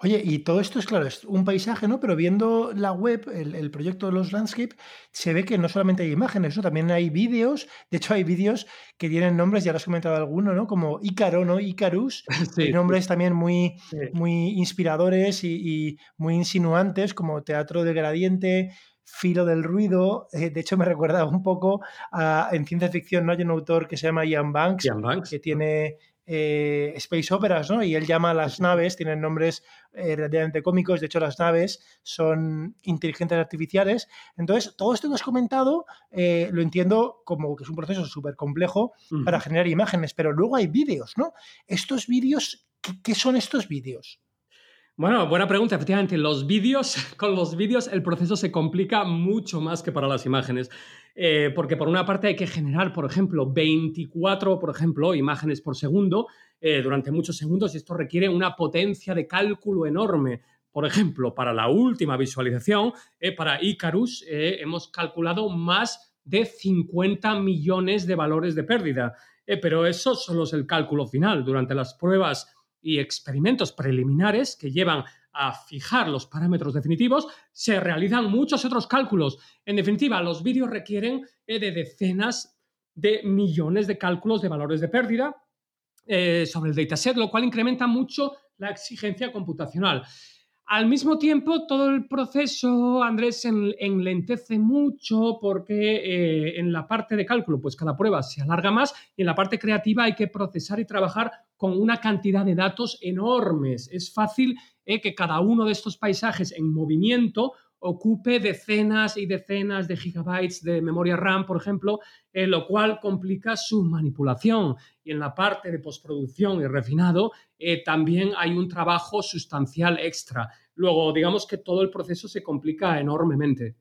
Oye, y todo esto es claro, es un paisaje, ¿no? Pero viendo la web, el, proyecto de los landscape, se ve que no solamente hay imágenes, ¿no? También hay vídeos. De hecho, hay vídeos que tienen nombres, ya lo has comentado alguno, ¿no? Como Ícaro, ¿no? Icarus. Sí. nombres también muy, muy inspiradores y, muy insinuantes, como Teatro del Gradiente, Filo del Ruido. Eh, de hecho, me recuerda un poco a, en ciencia ficción, ¿no? Hay un autor que se llama Ian Banks, Ian Banks. que tiene eh, space operas, ¿no? Y él llama a las naves, tienen nombres eh, relativamente cómicos, de hecho las naves son inteligentes artificiales. Entonces, todo esto que has comentado eh, lo entiendo como que es un proceso súper complejo para generar imágenes, pero luego hay vídeos, ¿no? Estos vídeos, ¿qué, son estos vídeos? Bueno, buena pregunta. Efectivamente, los vídeos, con los vídeos el proceso se complica mucho más que para las imágenes. Eh, porque por una parte hay que generar, por ejemplo, 24, por ejemplo, imágenes por segundo eh, durante muchos segundos y esto requiere una potencia de cálculo enorme. Por ejemplo, para la última visualización, eh, para Icarus, hemos calculado más de 50 millones de valores de pérdida. pero eso solo es el cálculo final. Durante las pruebas y experimentos preliminares que llevan a fijar los parámetros definitivos, se realizan muchos otros cálculos. En definitiva, los vídeos requieren eh, de decenas de millones de cálculos de valores de pérdida eh, sobre el dataset, lo cual incrementa mucho la exigencia computacional. Al mismo tiempo, todo el proceso, Andrés, enlentece mucho porque eh, en la parte de cálculo, pues cada prueba se alarga más y en la parte creativa hay que procesar y trabajar con una cantidad de datos enormes. Es fácil eh, que cada uno de estos paisajes en movimiento ocupe decenas y decenas de gigabytes de memoria RAM, por ejemplo, eh, lo cual complica su manipulación. Y en la parte de postproducción y refinado eh, también hay un trabajo sustancial extra. Luego, digamos que todo el proceso se complica enormemente.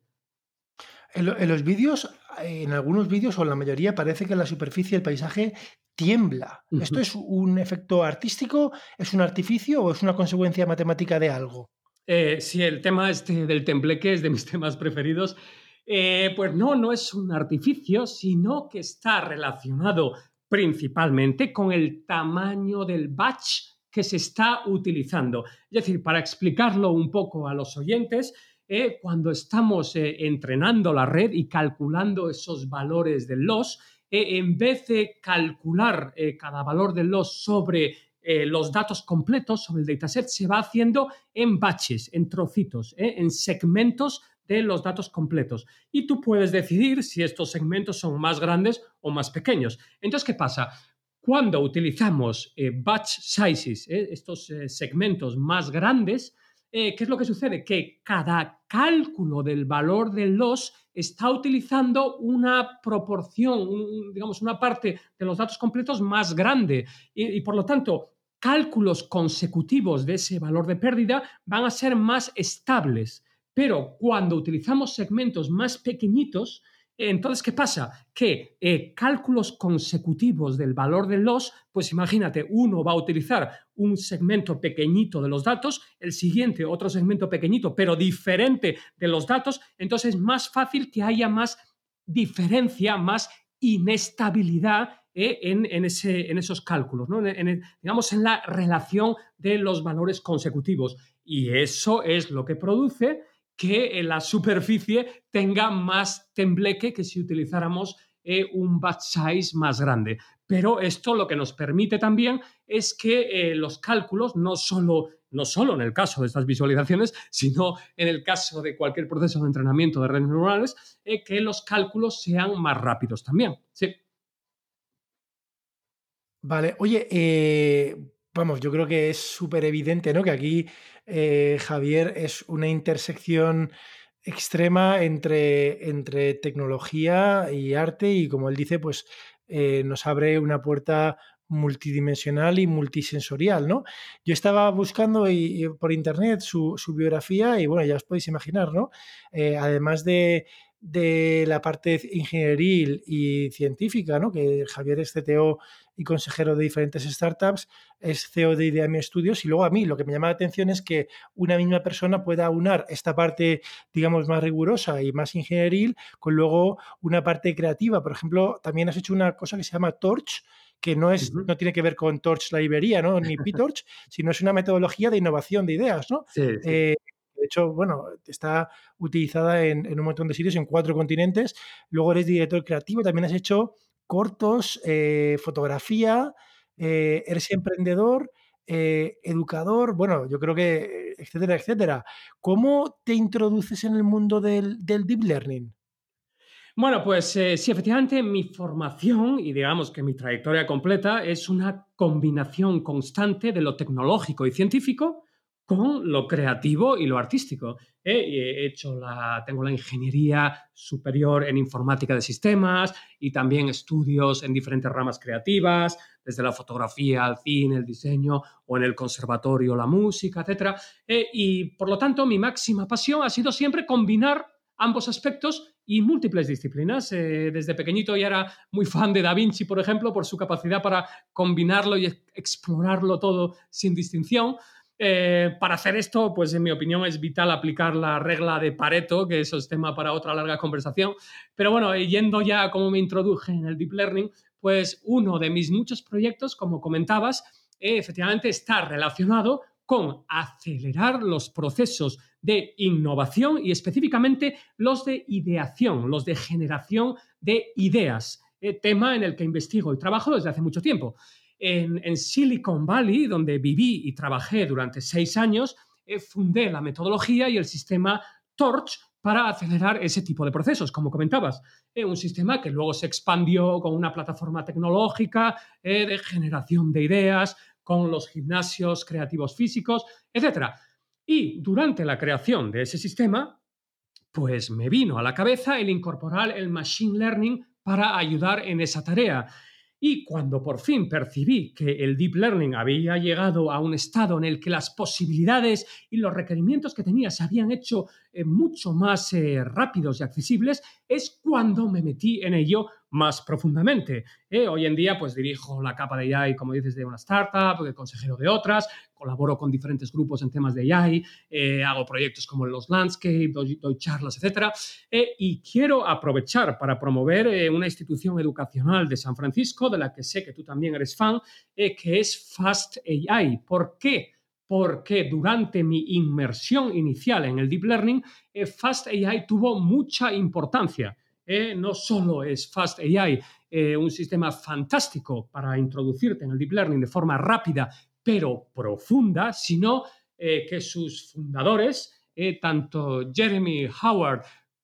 En, los vídeos, en algunos vídeos o en la mayoría, parece que la superficie del paisaje tiembla. ¿Esto es un efecto artístico, es un artificio o es una consecuencia matemática de algo? Eh, sí, el tema este del tembleque es de mis temas preferidos. Eh, pues no, no es un artificio, sino que está relacionado principalmente con el tamaño del batch que se está utilizando. Es decir, para explicarlo un poco a los oyentes, eh, cuando estamos entrenando la red y calculando esos valores del loss, en vez de calcular cada valor del loss sobre eh, los datos completos sobre el dataset se va haciendo en batches, en trocitos, eh, en segmentos de los datos completos. Y tú puedes decidir si estos segmentos son más grandes o más pequeños. Entonces, ¿qué pasa? Cuando utilizamos eh, batch sizes, estos segmentos más grandes, ¿qué es lo que sucede? Que cada cálculo del valor del loss está utilizando una proporción, digamos, una parte de los datos completos más grande. y, por lo tanto, cálculos consecutivos de ese valor de pérdida van a ser más estables. Pero cuando utilizamos segmentos más pequeñitos, Entonces, ¿qué pasa? Que eh, cálculos consecutivos del valor del loss, pues imagínate, uno va a utilizar un segmento pequeñito de los datos, el siguiente otro segmento pequeñito, pero diferente de los datos, entonces es más fácil que haya más diferencia, más inestabilidad eh, en, esos cálculos, ¿no? digamos, en la relación de los valores consecutivos. Y eso es lo que produce que la superficie tenga más tembleque que si utilizáramos eh, un batch size más grande. Pero esto lo que nos permite también es que eh, los cálculos, no solo, no solo en el caso de estas visualizaciones, sino en el caso de cualquier proceso de entrenamiento de redes neuronales, eh, que los cálculos sean más rápidos también. Sí. Vale, oye, vamos, yo creo que es súper evidente, ¿no? Que aquí eh, Javier, es una intersección extrema entre, entre tecnología y arte y como él dice, pues eh, nos abre una puerta multidimensional y multisensorial, ¿no? Yo estaba buscando por internet su, biografía y bueno, ya os podéis imaginar, ¿no? Eh, además de, de la parte ingenieril y científica, ¿no? que Javier es CTO y consejero de diferentes startups, es CEO de Ideami Studios y luego a mí lo que me llama la atención es que una misma persona pueda aunar esta parte, digamos, más rigurosa y más ingenieril con luego una parte creativa. Por ejemplo, también has hecho una cosa que se llama Torch, que no, es, no tiene que ver con Torch la librería, ¿no? ni PyTorch, sino es una metodología de innovación de ideas. ¿no? Eh, de hecho, bueno, está utilizada en, un montón de sitios, en cuatro continentes. Luego eres director creativo, también has hecho cortos, eh, fotografía, eh, eres emprendedor, eh, educador, bueno, yo creo que, etcétera, etcétera. ¿Cómo te introduces en el mundo del, deep learning? Bueno, pues sí, efectivamente mi formación y digamos que mi trayectoria completa es una combinación constante de lo tecnológico y científico con lo creativo y lo artístico. ¿eh? He hecho la, tengo la ingeniería superior en informática de sistemas y también estudios en diferentes ramas creativas, desde la fotografía al cine, el diseño o en el conservatorio la música, etc. ¿eh? y por lo tanto mi máxima pasión ha sido siempre combinar ambos aspectos y múltiples disciplinas. Eh, desde pequeñito ya era muy fan de Da Vinci, por ejemplo, por su capacidad para combinarlo y explorarlo todo sin distinción. Eh, para hacer esto, pues en mi opinión es vital aplicar la regla de Pareto, que eso es tema para otra larga conversación. Pero bueno, yendo ya a cómo me introduje en el Deep Learning, pues uno de mis muchos proyectos, como comentabas, eh, efectivamente está relacionado con acelerar los procesos de innovación y específicamente los de ideación, los de generación de ideas, eh, tema en el que investigo y trabajo desde hace mucho tiempo en, Silicon Valley, donde viví y trabajé durante seis años, eh, fundé la metodología y el sistema Torch para acelerar ese tipo de procesos, como comentabas. Eh, un sistema que luego se expandió con una plataforma tecnológica eh, de generación de ideas, con los gimnasios creativos físicos, etc. Y durante la creación de ese sistema, pues me vino a la cabeza el incorporar el Machine Learning para ayudar en esa tarea. Y cuando por fin percibí que el deep learning había llegado a un estado en el que las posibilidades y los requerimientos que tenía se habían hecho eh, mucho más eh, rápidos y accesibles, es cuando me metí en ello más profundamente. ¿eh? hoy en día, pues dirijo la capa de AI, como dices, de una startup, de consejero de otras, colaboro con diferentes grupos en temas de AI, hago proyectos como los Landscape, doy, charlas, etc. y quiero aprovechar para promover una institución educacional de San Francisco, de la que sé que tú también eres fan, que es Fast AI. ¿Por qué? porque durante mi inmersión inicial en el Deep Learning, eh, Fast AI tuvo mucha importancia. Eh, no solo es Fast AI eh, un sistema fantástico para introducirte en el Deep Learning de forma rápida pero profunda, sino que sus fundadores, tanto Jeremy Howard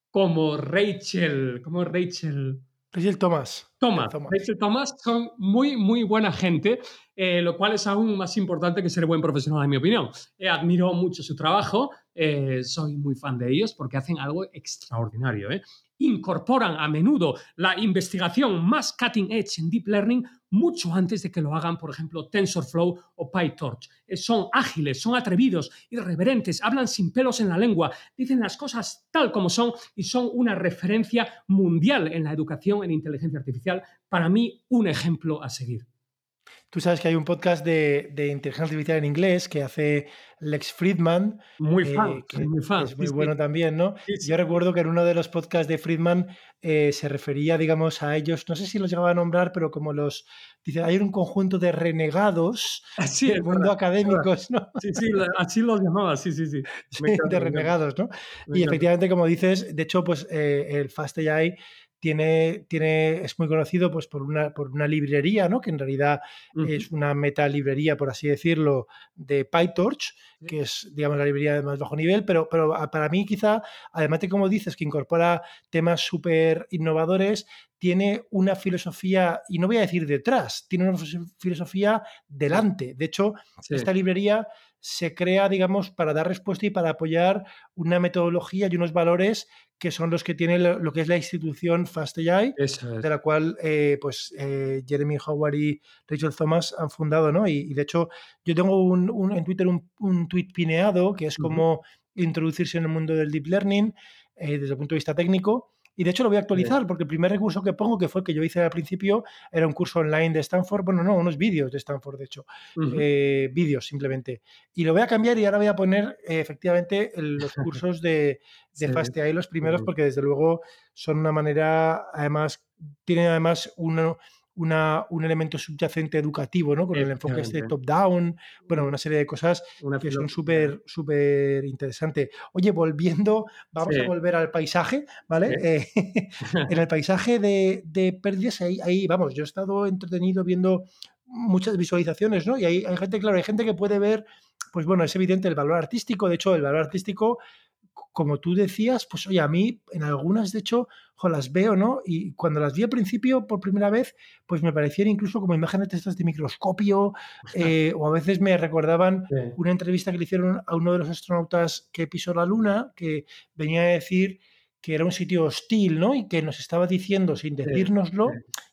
como Rachel, como Rachel Rachel Thomas. Thomas. Thomas son muy, muy buena gente, eh, lo cual es aún más importante que ser buen profesional, en mi opinión. Eh, admiro mucho su trabajo, eh, soy muy fan de ellos porque hacen algo extraordinario. Incorporan a menudo la investigación más cutting edge en Deep Learning mucho antes de que lo hagan, por ejemplo, TensorFlow o PyTorch. Son ágiles, son atrevidos, irreverentes, hablan sin pelos en la lengua, dicen las cosas tal como son y son una referencia mundial en la educación en inteligencia artificial. Para mí, un ejemplo a seguir. Tú sabes que hay un podcast de, inteligencia artificial en inglés que hace Lex Friedman. Muy eh, fan, muy fan. Es muy bueno también, ¿no? Yo recuerdo que en uno de los podcasts de Friedman eh, se refería, digamos, a ellos, no sé si los llegaba a nombrar, pero como los. Dice, hay un conjunto de renegados así del mundo académico, ¿no? Sí, sí, así los llamaba, sí, sí, sí. de renegados, ¿no? y efectivamente, como dices, de hecho, pues eh, el Fast AI tiene, tiene, es muy conocido pues, por, una, por una librería, ¿no? que en realidad es una meta librería, por así decirlo, de PyTorch, que es, digamos, la librería de más bajo nivel, pero, pero para mí quizá, además de como dices, que incorpora temas súper innovadores, tiene una filosofía, y no voy a decir detrás, tiene una filosofía delante. De hecho, esta librería se crea, digamos, para dar respuesta y para apoyar una metodología y unos valores que son los que tiene lo, que es la institución FastAI, de la cual eh, pues eh, Jeremy Howard y Rachel Thomas han fundado, ¿no? Y, de hecho, yo tengo un, en Twitter un, un, tweet pineado que es como introducirse en el mundo del deep learning eh, desde el punto de vista técnico y de hecho lo voy a actualizar porque el primer recurso que pongo, que fue el que yo hice al principio, era un curso online de Stanford. Bueno, no, unos vídeos de Stanford, de hecho. Eh, vídeos simplemente. Y lo voy a cambiar y ahora voy a poner eh, efectivamente los cursos de, de FastAI, los primeros, porque desde luego son una manera, además, tienen además uno un elemento subyacente educativo, ¿no? Con el enfoque este top-down, bueno, una serie de cosas que son súper, súper interesantes. Oye, volviendo, vamos a volver al paisaje, ¿vale? Eh, en el paisaje de, de pérdidas, ahí, ahí, vamos, yo he estado entretenido viendo muchas visualizaciones, ¿no? Y hay, hay gente, claro, hay gente que puede ver, pues bueno, es evidente el valor artístico, de hecho, el valor artístico como tú decías, pues oye, a mí en algunas, de hecho, las veo, ¿no? Y cuando las vi al principio por primera vez, pues me parecían incluso como imágenes de estas de microscopio, eh, o a veces me recordaban una entrevista que le hicieron a uno de los astronautas que pisó la Luna, que venía a decir que era un sitio hostil, ¿no? Y que nos estaba diciendo, sin decírnoslo,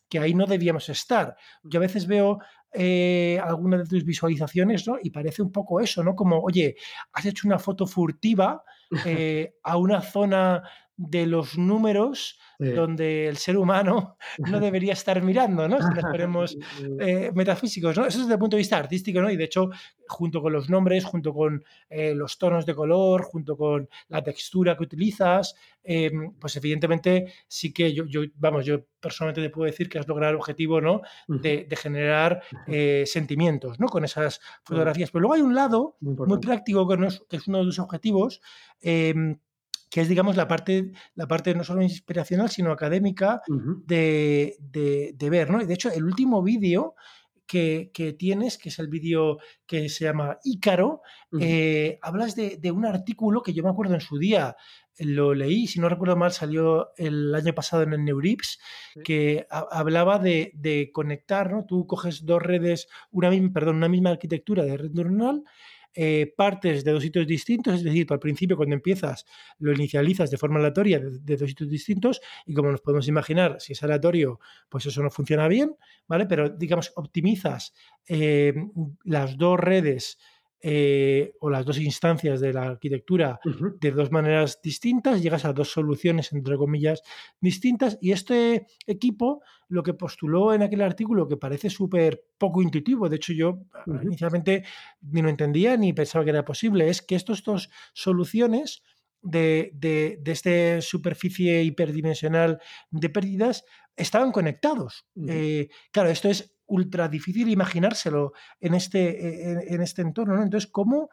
que ahí no debíamos estar. Yo a veces veo eh, algunas de tus visualizaciones, ¿no? Y parece un poco eso, ¿no? Como, oye, has hecho una foto furtiva eh, a una zona de los números donde el ser humano no debería estar mirando, ¿no? Si nos ponemos eh, metafísicos, ¿no? Eso es desde el punto de vista artístico, ¿no? Y de hecho, junto con los nombres, junto con eh, los tonos de color, junto con la textura que utilizas, pues evidentemente sí que yo, yo, vamos, yo personalmente te puedo decir que has logrado el objetivo, ¿no? De, generar sentimientos, ¿no? Con esas fotografías. Pero luego hay un lado muy, práctico que, que, es uno de los objetivos em, que es, digamos, la parte, la parte no solo inspiracional, sino académica de, ver, ¿no? Y de hecho, el último vídeo que, tienes, que es el vídeo que se llama Ícaro, eh, hablas de, un artículo que yo me acuerdo en su día, lo leí, si no recuerdo mal, salió el año pasado en el Neurips, que hablaba de, conectar, ¿no? Tú coges dos redes, una misma, perdón, una misma arquitectura de red neuronal, eh, partes de dos sitios distintos, es decir, al principio cuando empiezas lo inicializas de forma aleatoria de, dos sitios distintos y como nos podemos imaginar, si es aleatorio, pues eso no funciona bien, ¿vale? Pero digamos, optimizas eh, las dos redes eh, o las dos instancias de la arquitectura de dos maneras distintas, llegas a dos soluciones, entre comillas, distintas, y este equipo lo que postuló en aquel artículo, que parece súper poco intuitivo, de hecho yo inicialmente ni lo entendía ni pensaba que era posible, es que estas dos soluciones de, de, de esta superficie hiperdimensional de pérdidas estaban conectados. Eh, claro, esto es ultra difícil imaginárselo en este, en, este entorno, ¿no? Entonces, ¿cómo,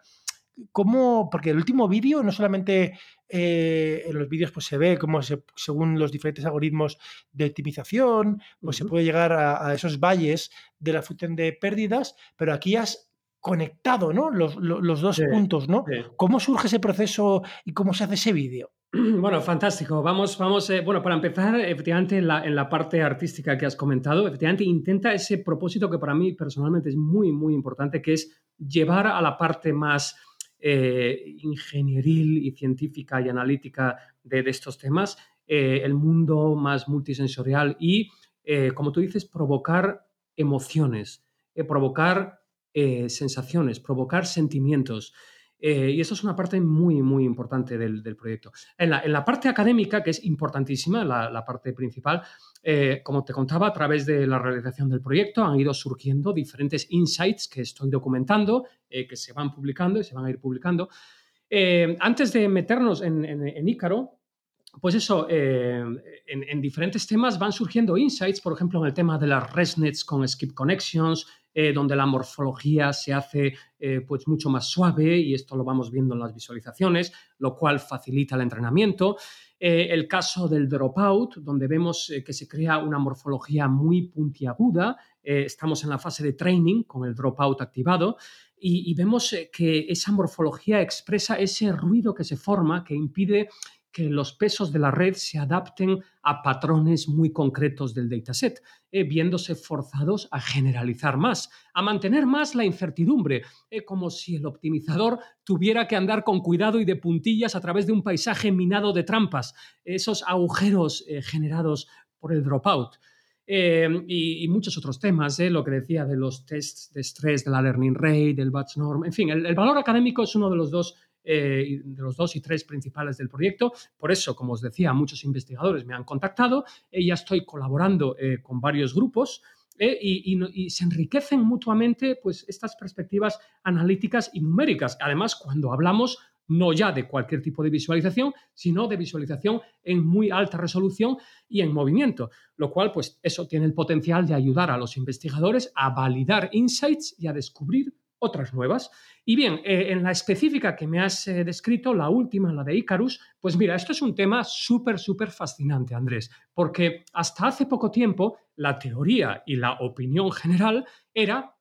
cómo porque el último vídeo no solamente eh, en los vídeos pues se ve cómo según los diferentes algoritmos de optimización, pues se puede llegar a, esos valles de la función de pérdidas, pero aquí has conectado ¿no? los, dos puntos, ¿no? ¿Cómo surge ese proceso y cómo se hace ese vídeo? Bueno, fantástico. Vamos, vamos, eh, bueno, para empezar, efectivamente, en la, en la, parte artística que has comentado, efectivamente, intenta ese propósito que para mí personalmente es muy, muy importante, que es llevar a la parte más eh, ingenieril y científica y analítica de, estos temas, eh, el mundo más multisensorial y, como tú dices, provocar emociones, provocar sensaciones, provocar sentimientos. Eh, y eso es una parte muy, muy importante del, proyecto. En la, parte académica, que es importantísima, la, parte principal, eh, como te contaba, a través de la realización del proyecto han ido surgiendo diferentes insights que estoy documentando, eh, que se van publicando y se van a ir publicando. antes de meternos en, en, Ícaro, pues eso, en, en, diferentes temas van surgiendo insights, por ejemplo, en el tema de las ResNets con Skip Connections, eh, donde la morfología se hace eh, pues mucho más suave y esto lo vamos viendo en las visualizaciones, lo cual facilita el entrenamiento. Eh, el caso del dropout, donde vemos que se crea una morfología muy puntiaguda. estamos en la fase de training con el dropout activado y vemos que esa morfología expresa ese ruido que se forma que impide que los pesos de la red se adapten a patrones muy concretos del dataset, eh, viéndose forzados a generalizar más, a mantener más la incertidumbre, eh, como si el optimizador tuviera que andar con cuidado y de puntillas a través de un paisaje minado de trampas, esos agujeros eh, generados por el dropout. y, muchos otros temas, lo que decía de los tests de estrés, de la learning rate, del batch norm, en fin, el valor académico es uno de los dos eh, de los dos y tres principales del proyecto. Por eso, como os decía, muchos investigadores me han contactado. y ya estoy colaborando eh, con varios grupos. Eh, y, se enriquecen mutuamente pues, estas perspectivas analíticas y numéricas. Además, cuando hablamos no ya de cualquier tipo de visualización, sino de visualización en muy alta resolución y en movimiento, lo cual, pues eso tiene el potencial de ayudar a los investigadores a validar insights y a descubrir otras nuevas. Y bien, eh, en la específica que me has eh, descrito, la última, la de Icarus, pues mira, esto es un tema súper, súper fascinante, Andrés, porque hasta hace poco tiempo la teoría y la opinión general era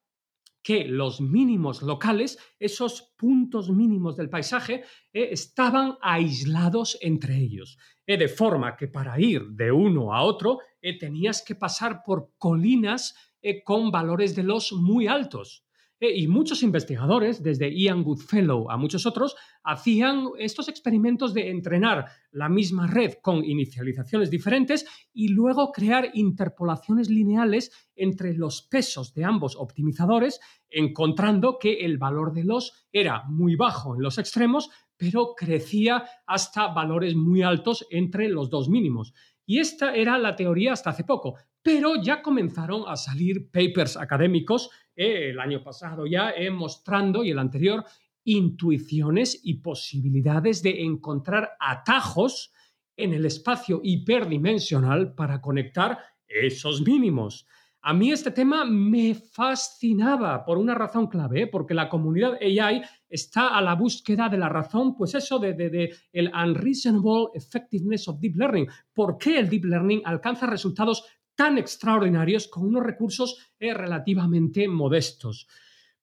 que los mínimos locales, esos puntos mínimos del paisaje, eh, estaban aislados entre ellos, de forma que para ir de uno a otro tenías que pasar por colinas con valores de los muy altos. Eh, y muchos investigadores, desde Ian Goodfellow a muchos otros, hacían estos experimentos de entrenar la misma red con inicializaciones diferentes y luego crear interpolaciones lineales entre los pesos de ambos optimizadores, encontrando que el valor de los era muy bajo en los extremos, pero crecía hasta valores muy altos entre los dos mínimos. Y esta era la teoría hasta hace poco, pero ya comenzaron a salir papers académicos eh, el año pasado ya, eh, mostrando, y el anterior, intuiciones y posibilidades de encontrar atajos en el espacio hiperdimensional para conectar esos mínimos. A mí este tema me fascinaba por una razón clave, ¿eh? porque la comunidad AI está a la búsqueda de la razón, pues eso de, de, el unreasonable effectiveness of deep learning. ¿Por qué el deep learning alcanza resultados tan extraordinarios con unos recursos eh, relativamente modestos.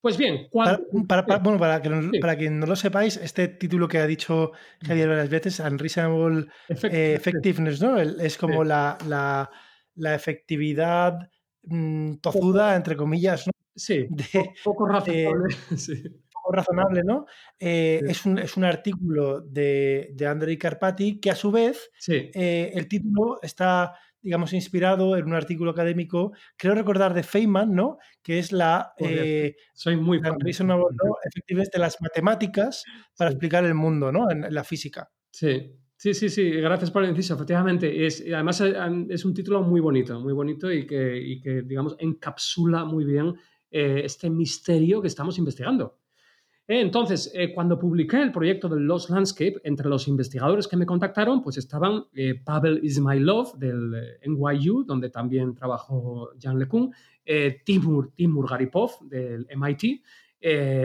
Pues bien, para, bueno, para, que para quien no lo sepáis, este título que ha dicho Javier varias veces, Unreasonable eh, Effectiveness, ¿no? es como la, la, efectividad mm, tozuda, entre comillas, ¿no? Sí, poco razonable. Poco razonable, ¿no? Eh, es, un, es, un, artículo de, de Andrei Karpati que a su vez el título está digamos, inspirado en un artículo académico, creo recordar de Feynman, ¿no? Que es la... Eh, Soy muy ¿no? efectivamente de las matemáticas para explicar el mundo, ¿no? En, la física. Sí, Sí, sí, sí, gracias por el inciso, efectivamente. Es, además eh, es un título muy bonito, muy bonito y que, digamos, encapsula muy bien eh, este misterio que estamos investigando. Eh, entonces, eh, cuando publiqué el proyecto del Lost Landscape, entre los investigadores que me contactaron, pues estaban eh, Pavel Ismailov del NYU, donde también trabajó Jan LeCun, Timur, Timur Garipov del MIT,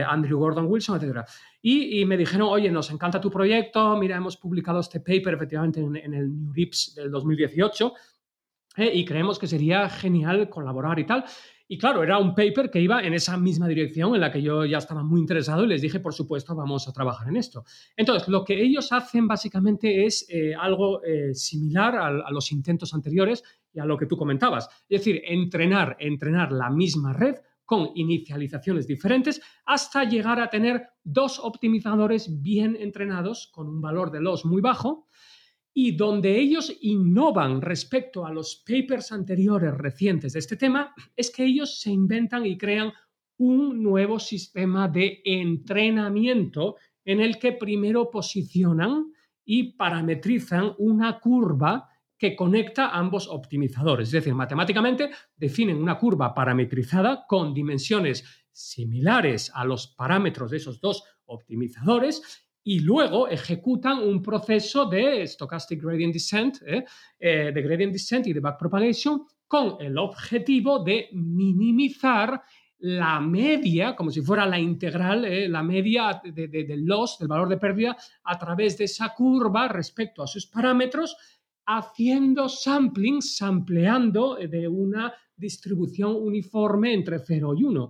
Andrew Gordon Wilson, etc. Y, me dijeron, oye, nos encanta tu proyecto, mira, hemos publicado este paper efectivamente en, el New Rips del 2018 y creemos que sería genial colaborar y tal. Y claro, era un paper que iba en esa misma dirección en la que yo ya estaba muy interesado y les dije, por supuesto, vamos a trabajar en esto. Entonces, lo que ellos hacen básicamente es eh, algo eh, similar a, a, los intentos anteriores y a lo que tú comentabas. Es decir, entrenar, entrenar la misma red con inicializaciones diferentes hasta llegar a tener dos optimizadores bien entrenados con un valor de loss muy bajo y donde ellos innovan respecto a los papers anteriores recientes de este tema es que ellos se inventan y crean un nuevo sistema de entrenamiento en el que primero posicionan y parametrizan una curva que conecta ambos optimizadores. Es decir, matemáticamente definen una curva parametrizada con dimensiones similares a los parámetros de esos dos optimizadores y luego ejecutan un proceso de stochastic gradient descent, ¿eh? Eh, de gradient descent y de backpropagation con el objetivo de minimizar la media, como si fuera la integral, ¿eh? la media del loss, del valor de pérdida, a través de esa curva respecto a sus parámetros, haciendo sampling, sampleando de una distribución uniforme entre 0 y 1.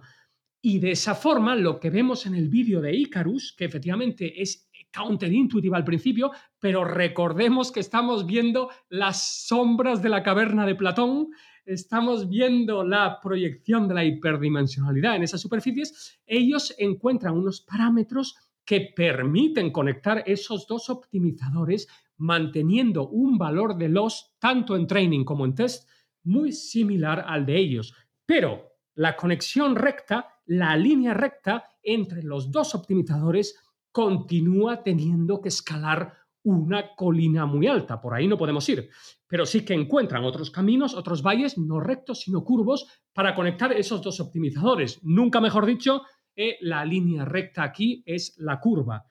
Y de esa forma, lo que vemos en el vídeo de Icarus, que efectivamente es counterintuitive al principio, pero recordemos que estamos viendo las sombras de la caverna de Platón, estamos viendo la proyección de la hiperdimensionalidad en esas superficies, ellos encuentran unos parámetros que permiten conectar esos dos optimizadores manteniendo un valor de loss tanto en training como en test muy similar al de ellos. Pero la conexión recta la línea recta entre los dos optimizadores continúa teniendo que escalar una colina muy alta. Por ahí no podemos ir. Pero sí que encuentran otros caminos, otros valles, no rectos, sino curvos, para conectar esos dos optimizadores. Nunca mejor dicho, eh, la línea recta aquí es la curva.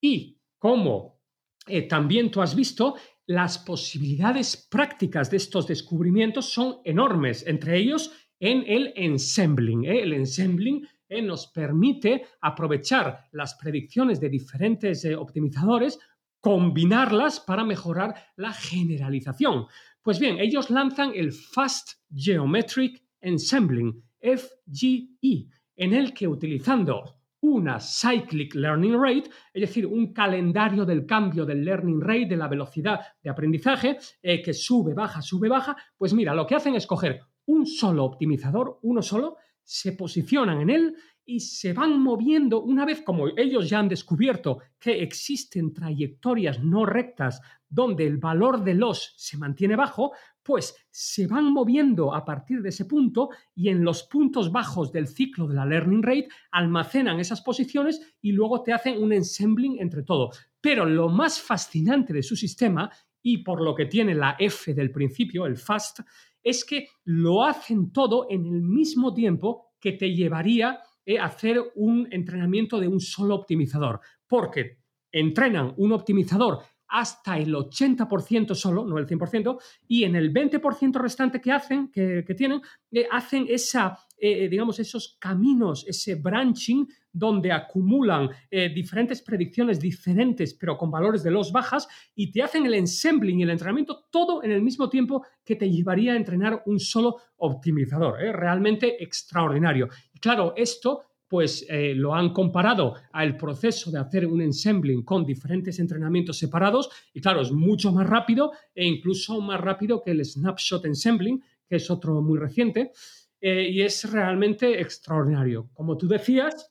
Y como eh, también tú has visto, las posibilidades prácticas de estos descubrimientos son enormes. Entre ellos, en el ensembling. ¿eh? El ensembling ¿eh? nos permite aprovechar las predicciones de diferentes optimizadores, combinarlas para mejorar la generalización. Pues bien, ellos lanzan el Fast Geometric Ensembling, FGE, en el que utilizando una cyclic learning rate, es decir, un calendario del cambio del learning rate, de la velocidad de aprendizaje, que sube, baja, sube, baja, pues mira, lo que hacen es coger un solo optimizador, uno solo, se posicionan en él y se van moviendo una vez como ellos ya han descubierto que existen trayectorias no rectas donde el valor de los se mantiene bajo, pues se van moviendo a partir de ese punto y en los puntos bajos del ciclo de la learning rate almacenan esas posiciones y luego te hacen un ensembling entre todo. Pero lo más fascinante de su sistema y por lo que tiene la F del principio, el fast, es que lo hacen todo en el mismo tiempo que te llevaría a eh, hacer un entrenamiento de un solo optimizador, porque entrenan un optimizador hasta el 80% solo, no el 100%, y en el 20% restante que hacen, que, tienen, eh, hacen esa, eh, digamos, esos caminos, ese branching donde acumulan eh, diferentes predicciones diferentes, pero con valores de los bajas, y te hacen el ensembling y el entrenamiento todo en el mismo tiempo que te llevaría a entrenar un solo optimizador. ¿eh? Realmente extraordinario. Claro, esto pues eh, lo han comparado al proceso de hacer un ensembling con diferentes entrenamientos separados y claro, es mucho más rápido e incluso más rápido que el snapshot ensembling, que es otro muy reciente, y es realmente extraordinario. Como tú decías,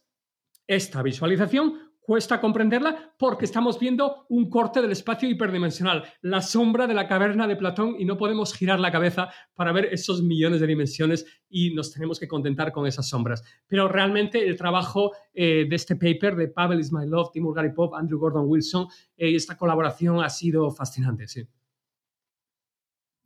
esta visualización cuesta comprenderla porque estamos viendo un corte del espacio hiperdimensional, la sombra de la caverna de Platón y no podemos girar la cabeza para ver esos millones de dimensiones y nos tenemos que contentar con esas sombras. Pero realmente el trabajo eh, de este paper de Pavel Ismailov, Timur Garipov, Andrew Gordon Wilson, eh, esta colaboración ha sido fascinante, sí.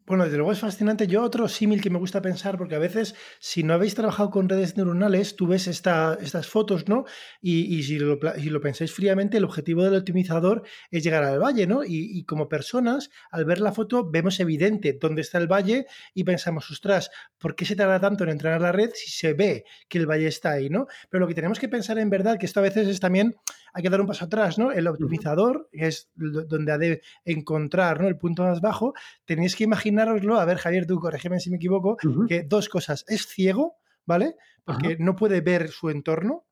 Bueno, desde luego es fascinante. Yo otro símil que me gusta pensar, porque a veces si no habéis trabajado con redes neuronales, tú ves estas fotos, ¿no? Y, si, lo, pensáis fríamente, el objetivo del optimizador es llegar al valle, ¿no? Y, como personas, al ver la foto, vemos evidente dónde está el valle y pensamos, ostras, ¿por qué se tarda tanto en entrenar la red si se ve que el valle está ahí, ¿no? Pero lo que tenemos que pensar en verdad, que esto a veces es también, hay que dar un paso atrás, ¿no? El optimizador, que es donde ha de encontrar ¿no? el punto más bajo, tenéis que imaginar imaginároslo, a ver Javier, tú corrígeme si me equivoco, que dos cosas, es ciego, ¿vale? Porque no puede ver su entorno.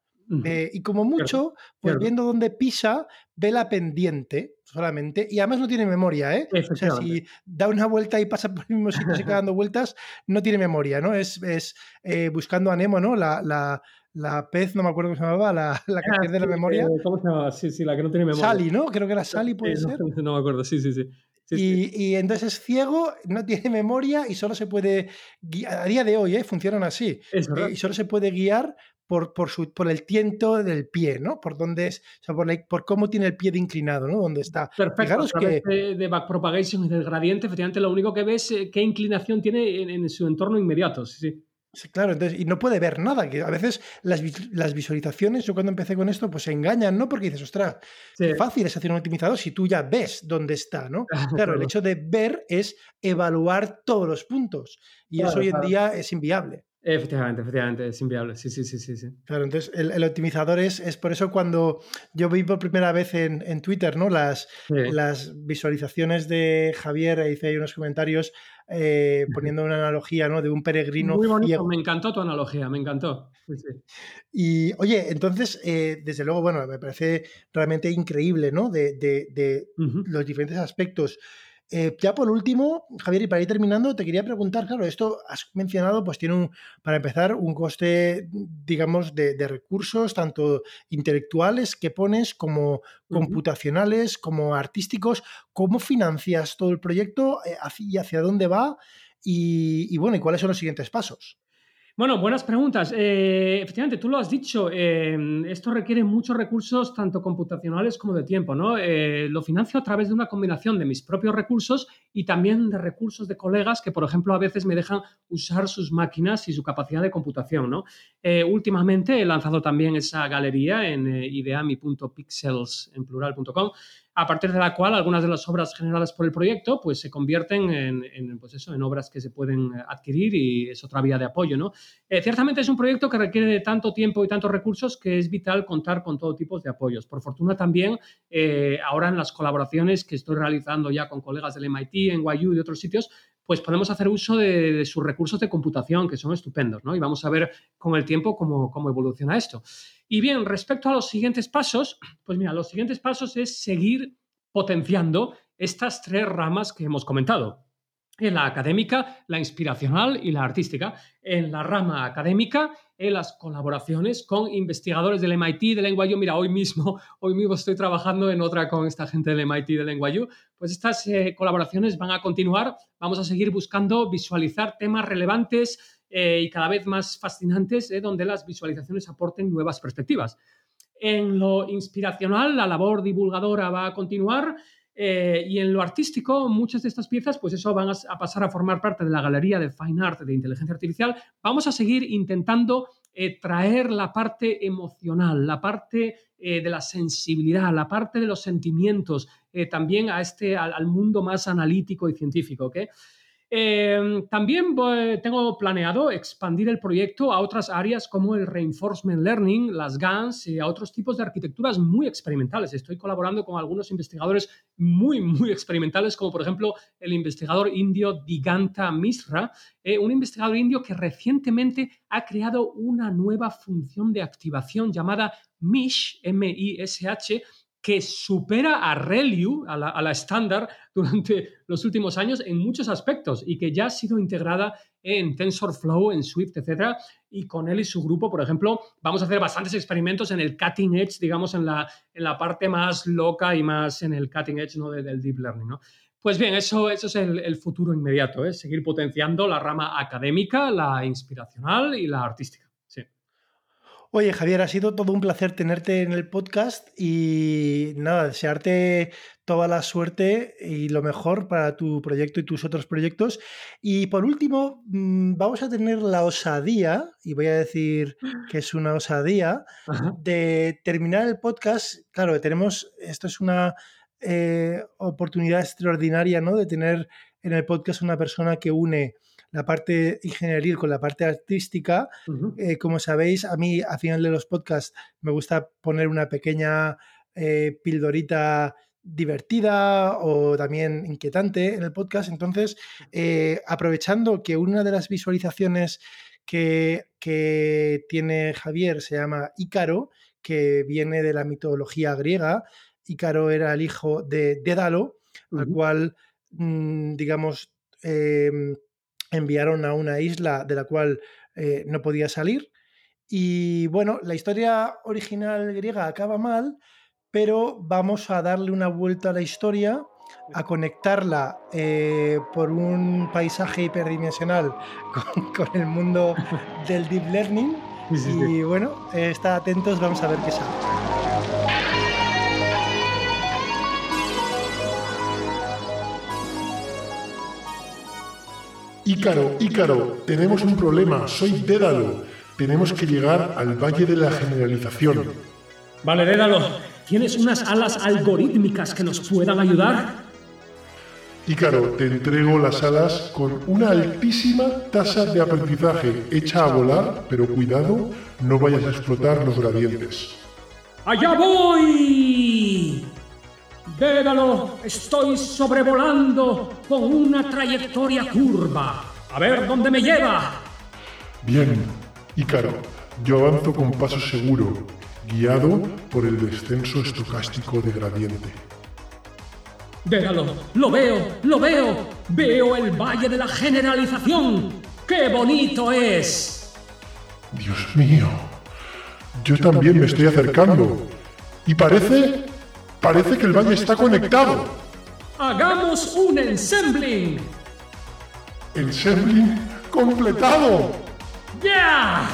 Eh, y como mucho, pues viendo dónde pisa, ve la pendiente solamente. Y además no tiene memoria, ¿eh? O sea, si da una vuelta y pasa por el mismo sitio y sigue dando vueltas, no tiene memoria, ¿no? Es, es eh, buscando a Nemo, ¿no? La, la, la, pez, no me acuerdo cómo se llamaba, la, la que ah, pierde la memoria. Eh, ¿Cómo se llamaba? Sí, sí, la que no tiene memoria. Sally, ¿no? Creo que era Sally, puede ser. No, me acuerdo, sí, sí, sí. y, y, entonces es ciego, no tiene memoria y solo se puede a día de hoy, ¿eh? funcionan así. y solo se puede guiar por, por, su, por el tiento del pie, ¿no? Por dónde es, o sea, por, por cómo tiene el pie de inclinado, ¿no? Dónde está. Perfecto. que de, de backpropagation y del gradiente, efectivamente, lo único que ves es qué inclinación tiene en, su entorno inmediato. Sí, sí. claro, entonces, y no puede ver nada, que a veces las, las, visualizaciones, yo cuando empecé con esto, pues se engañan, ¿no? Porque dices, ostras, qué fácil es hacer un optimizador si tú ya ves dónde está, ¿no? Claro, el hecho de ver es evaluar todos los puntos, y eso hoy en día es inviable. Efectivamente, efectivamente, es inviable. Sí, sí, sí, sí. sí. Claro, entonces el, optimizador es, es, por eso cuando yo vi por primera vez en, en Twitter, ¿no? Las, las visualizaciones de Javier, hice ahí unos comentarios eh, poniendo una analogía, ¿no? De un peregrino. Muy bonito, me encantó tu analogía, me encantó. Y oye, entonces, eh, desde luego, bueno, me parece realmente increíble, ¿no? De, de, de los diferentes aspectos. Eh, ya por último, Javier, y para ir terminando, te quería preguntar, claro, esto has mencionado, pues tiene un, para empezar, un coste, digamos, de, recursos, tanto intelectuales que pones como computacionales, como artísticos. ¿Cómo financias todo el proyecto eh, y hacia dónde va? y bueno, ¿y cuáles son los siguientes pasos? Bueno, buenas preguntas. Eh, efectivamente, tú lo has dicho, eh, esto requiere muchos recursos, tanto computacionales como de tiempo, ¿no? Eh, lo financio a través de una combinación de mis propios recursos y también de recursos de colegas que, por ejemplo, a veces me dejan usar sus máquinas y su capacidad de computación, ¿no? últimamente he lanzado también esa galería en ideami.pixels en plural.com a partir de la cual algunas de las obras generadas por el proyecto pues, se convierten en, pues eso, en obras que se pueden adquirir y es otra vía de apoyo. ¿no? Eh, ciertamente es un proyecto que requiere de tanto tiempo y tantos recursos que es vital contar con todo tipo de apoyos. Por fortuna también, eh, ahora en las colaboraciones que estoy realizando ya con colegas del MIT, en NYU y de otros sitios, pues podemos hacer uso de, sus recursos de computación, que son estupendos, ¿no? Y vamos a ver con el tiempo cómo, cómo evoluciona esto. Y bien, respecto a los siguientes pasos, pues mira, los siguientes pasos es seguir potenciando estas tres ramas que hemos comentado. En la académica, la inspiracional y la artística. En la rama académica, en las colaboraciones con investigadores del MIT, del NYU. Mira, hoy mismo, hoy mismo estoy trabajando en otra con esta gente del MIT, del NYU. Pues estas eh, colaboraciones van a continuar. Vamos a seguir buscando visualizar temas relevantes eh, y cada vez más fascinantes, eh, donde las visualizaciones aporten nuevas perspectivas. En lo inspiracional, la labor divulgadora va a continuar. Eh, y en lo artístico, muchas de estas piezas, pues eso van a, pasar a formar parte de la galería de Fine Art de inteligencia artificial. Vamos a seguir intentando traer la parte emocional, la parte de la sensibilidad, la parte de los sentimientos, también a este, al, al, mundo más analítico y científico. ¿okay? Em, también tengo planeado expandir el proyecto a otras áreas como el reinforcement learning, las GANs y a otros tipos de arquitecturas muy experimentales. Estoy colaborando con algunos investigadores muy, muy experimentales, como por ejemplo el investigador indio Diganta Misra, eh, un investigador indio que recientemente ha creado una nueva función de activación llamada MISH, M-I-S-H, que supera a ReLU, a la, estándar, durante los últimos años en muchos aspectos y que ya ha sido integrada en TensorFlow, en Swift, etc. Y con él y su grupo, por ejemplo, vamos a hacer bastantes experimentos en el cutting edge, digamos, en la, en la parte más loca y más en el cutting edge ¿no? del deep learning. ¿no? Pues bien, eso, eso es el, futuro inmediato, ¿eh? seguir potenciando la rama académica, la inspiracional y la artística. Oye, Javier, ha sido todo un placer tenerte en el podcast y nada, desearte toda la suerte y lo mejor para tu proyecto y tus otros proyectos. Y por último, mm, vamos a tener la osadía, y voy a decir que es una osadía, de terminar el podcast. Claro, tenemos, esto es una eh, oportunidad extraordinaria, ¿no? De tener en el podcast una persona que une la parte ingenieril con la parte artística. Eh, como sabéis, a mí a final de los podcasts me gusta poner una pequeña eh, pildorita divertida o también inquietante en el podcast. Entonces, eh, aprovechando que una de las visualizaciones que, que tiene Javier se llama Ícaro, que viene de la mitología griega. Ícaro era el hijo de Dédalo, al cual, mm, digamos, em, enviaron a una isla de la cual eh, no podía salir. Y bueno, la historia original griega acaba mal, pero vamos a darle una vuelta a la historia, a conectarla eh, por un paisaje hiperdimensional con, el mundo del deep learning. y bueno, está atentos, vamos a ver qué sale. Ícaro, Ícaro, tenemos un problema, soy Dédalo. Tenemos que llegar al Valle de la Generalización. Vale, Dédalo, ¿tienes unas alas algorítmicas que nos puedan ayudar? Ícaro, te entrego las alas con una altísima tasa de aprendizaje hecha a volar, pero cuidado, no vayas a explotar los gradientes. ¡Allá voy! Dédalo, estoy sobrevolando con una trayectoria curva. A ver dónde me lleva. Bien, Ícaro, yo avanzo con paso seguro, guiado por el descenso estocástico de gradiente. Dédalo, lo veo, lo veo. Veo el valle de la generalización. ¡Qué bonito es! Dios mío, yo también me estoy acercando. Y parece Parece que el valle está conectado. ¡Hagamos un ensembling! ¡Ensembling completado! ¡Ya!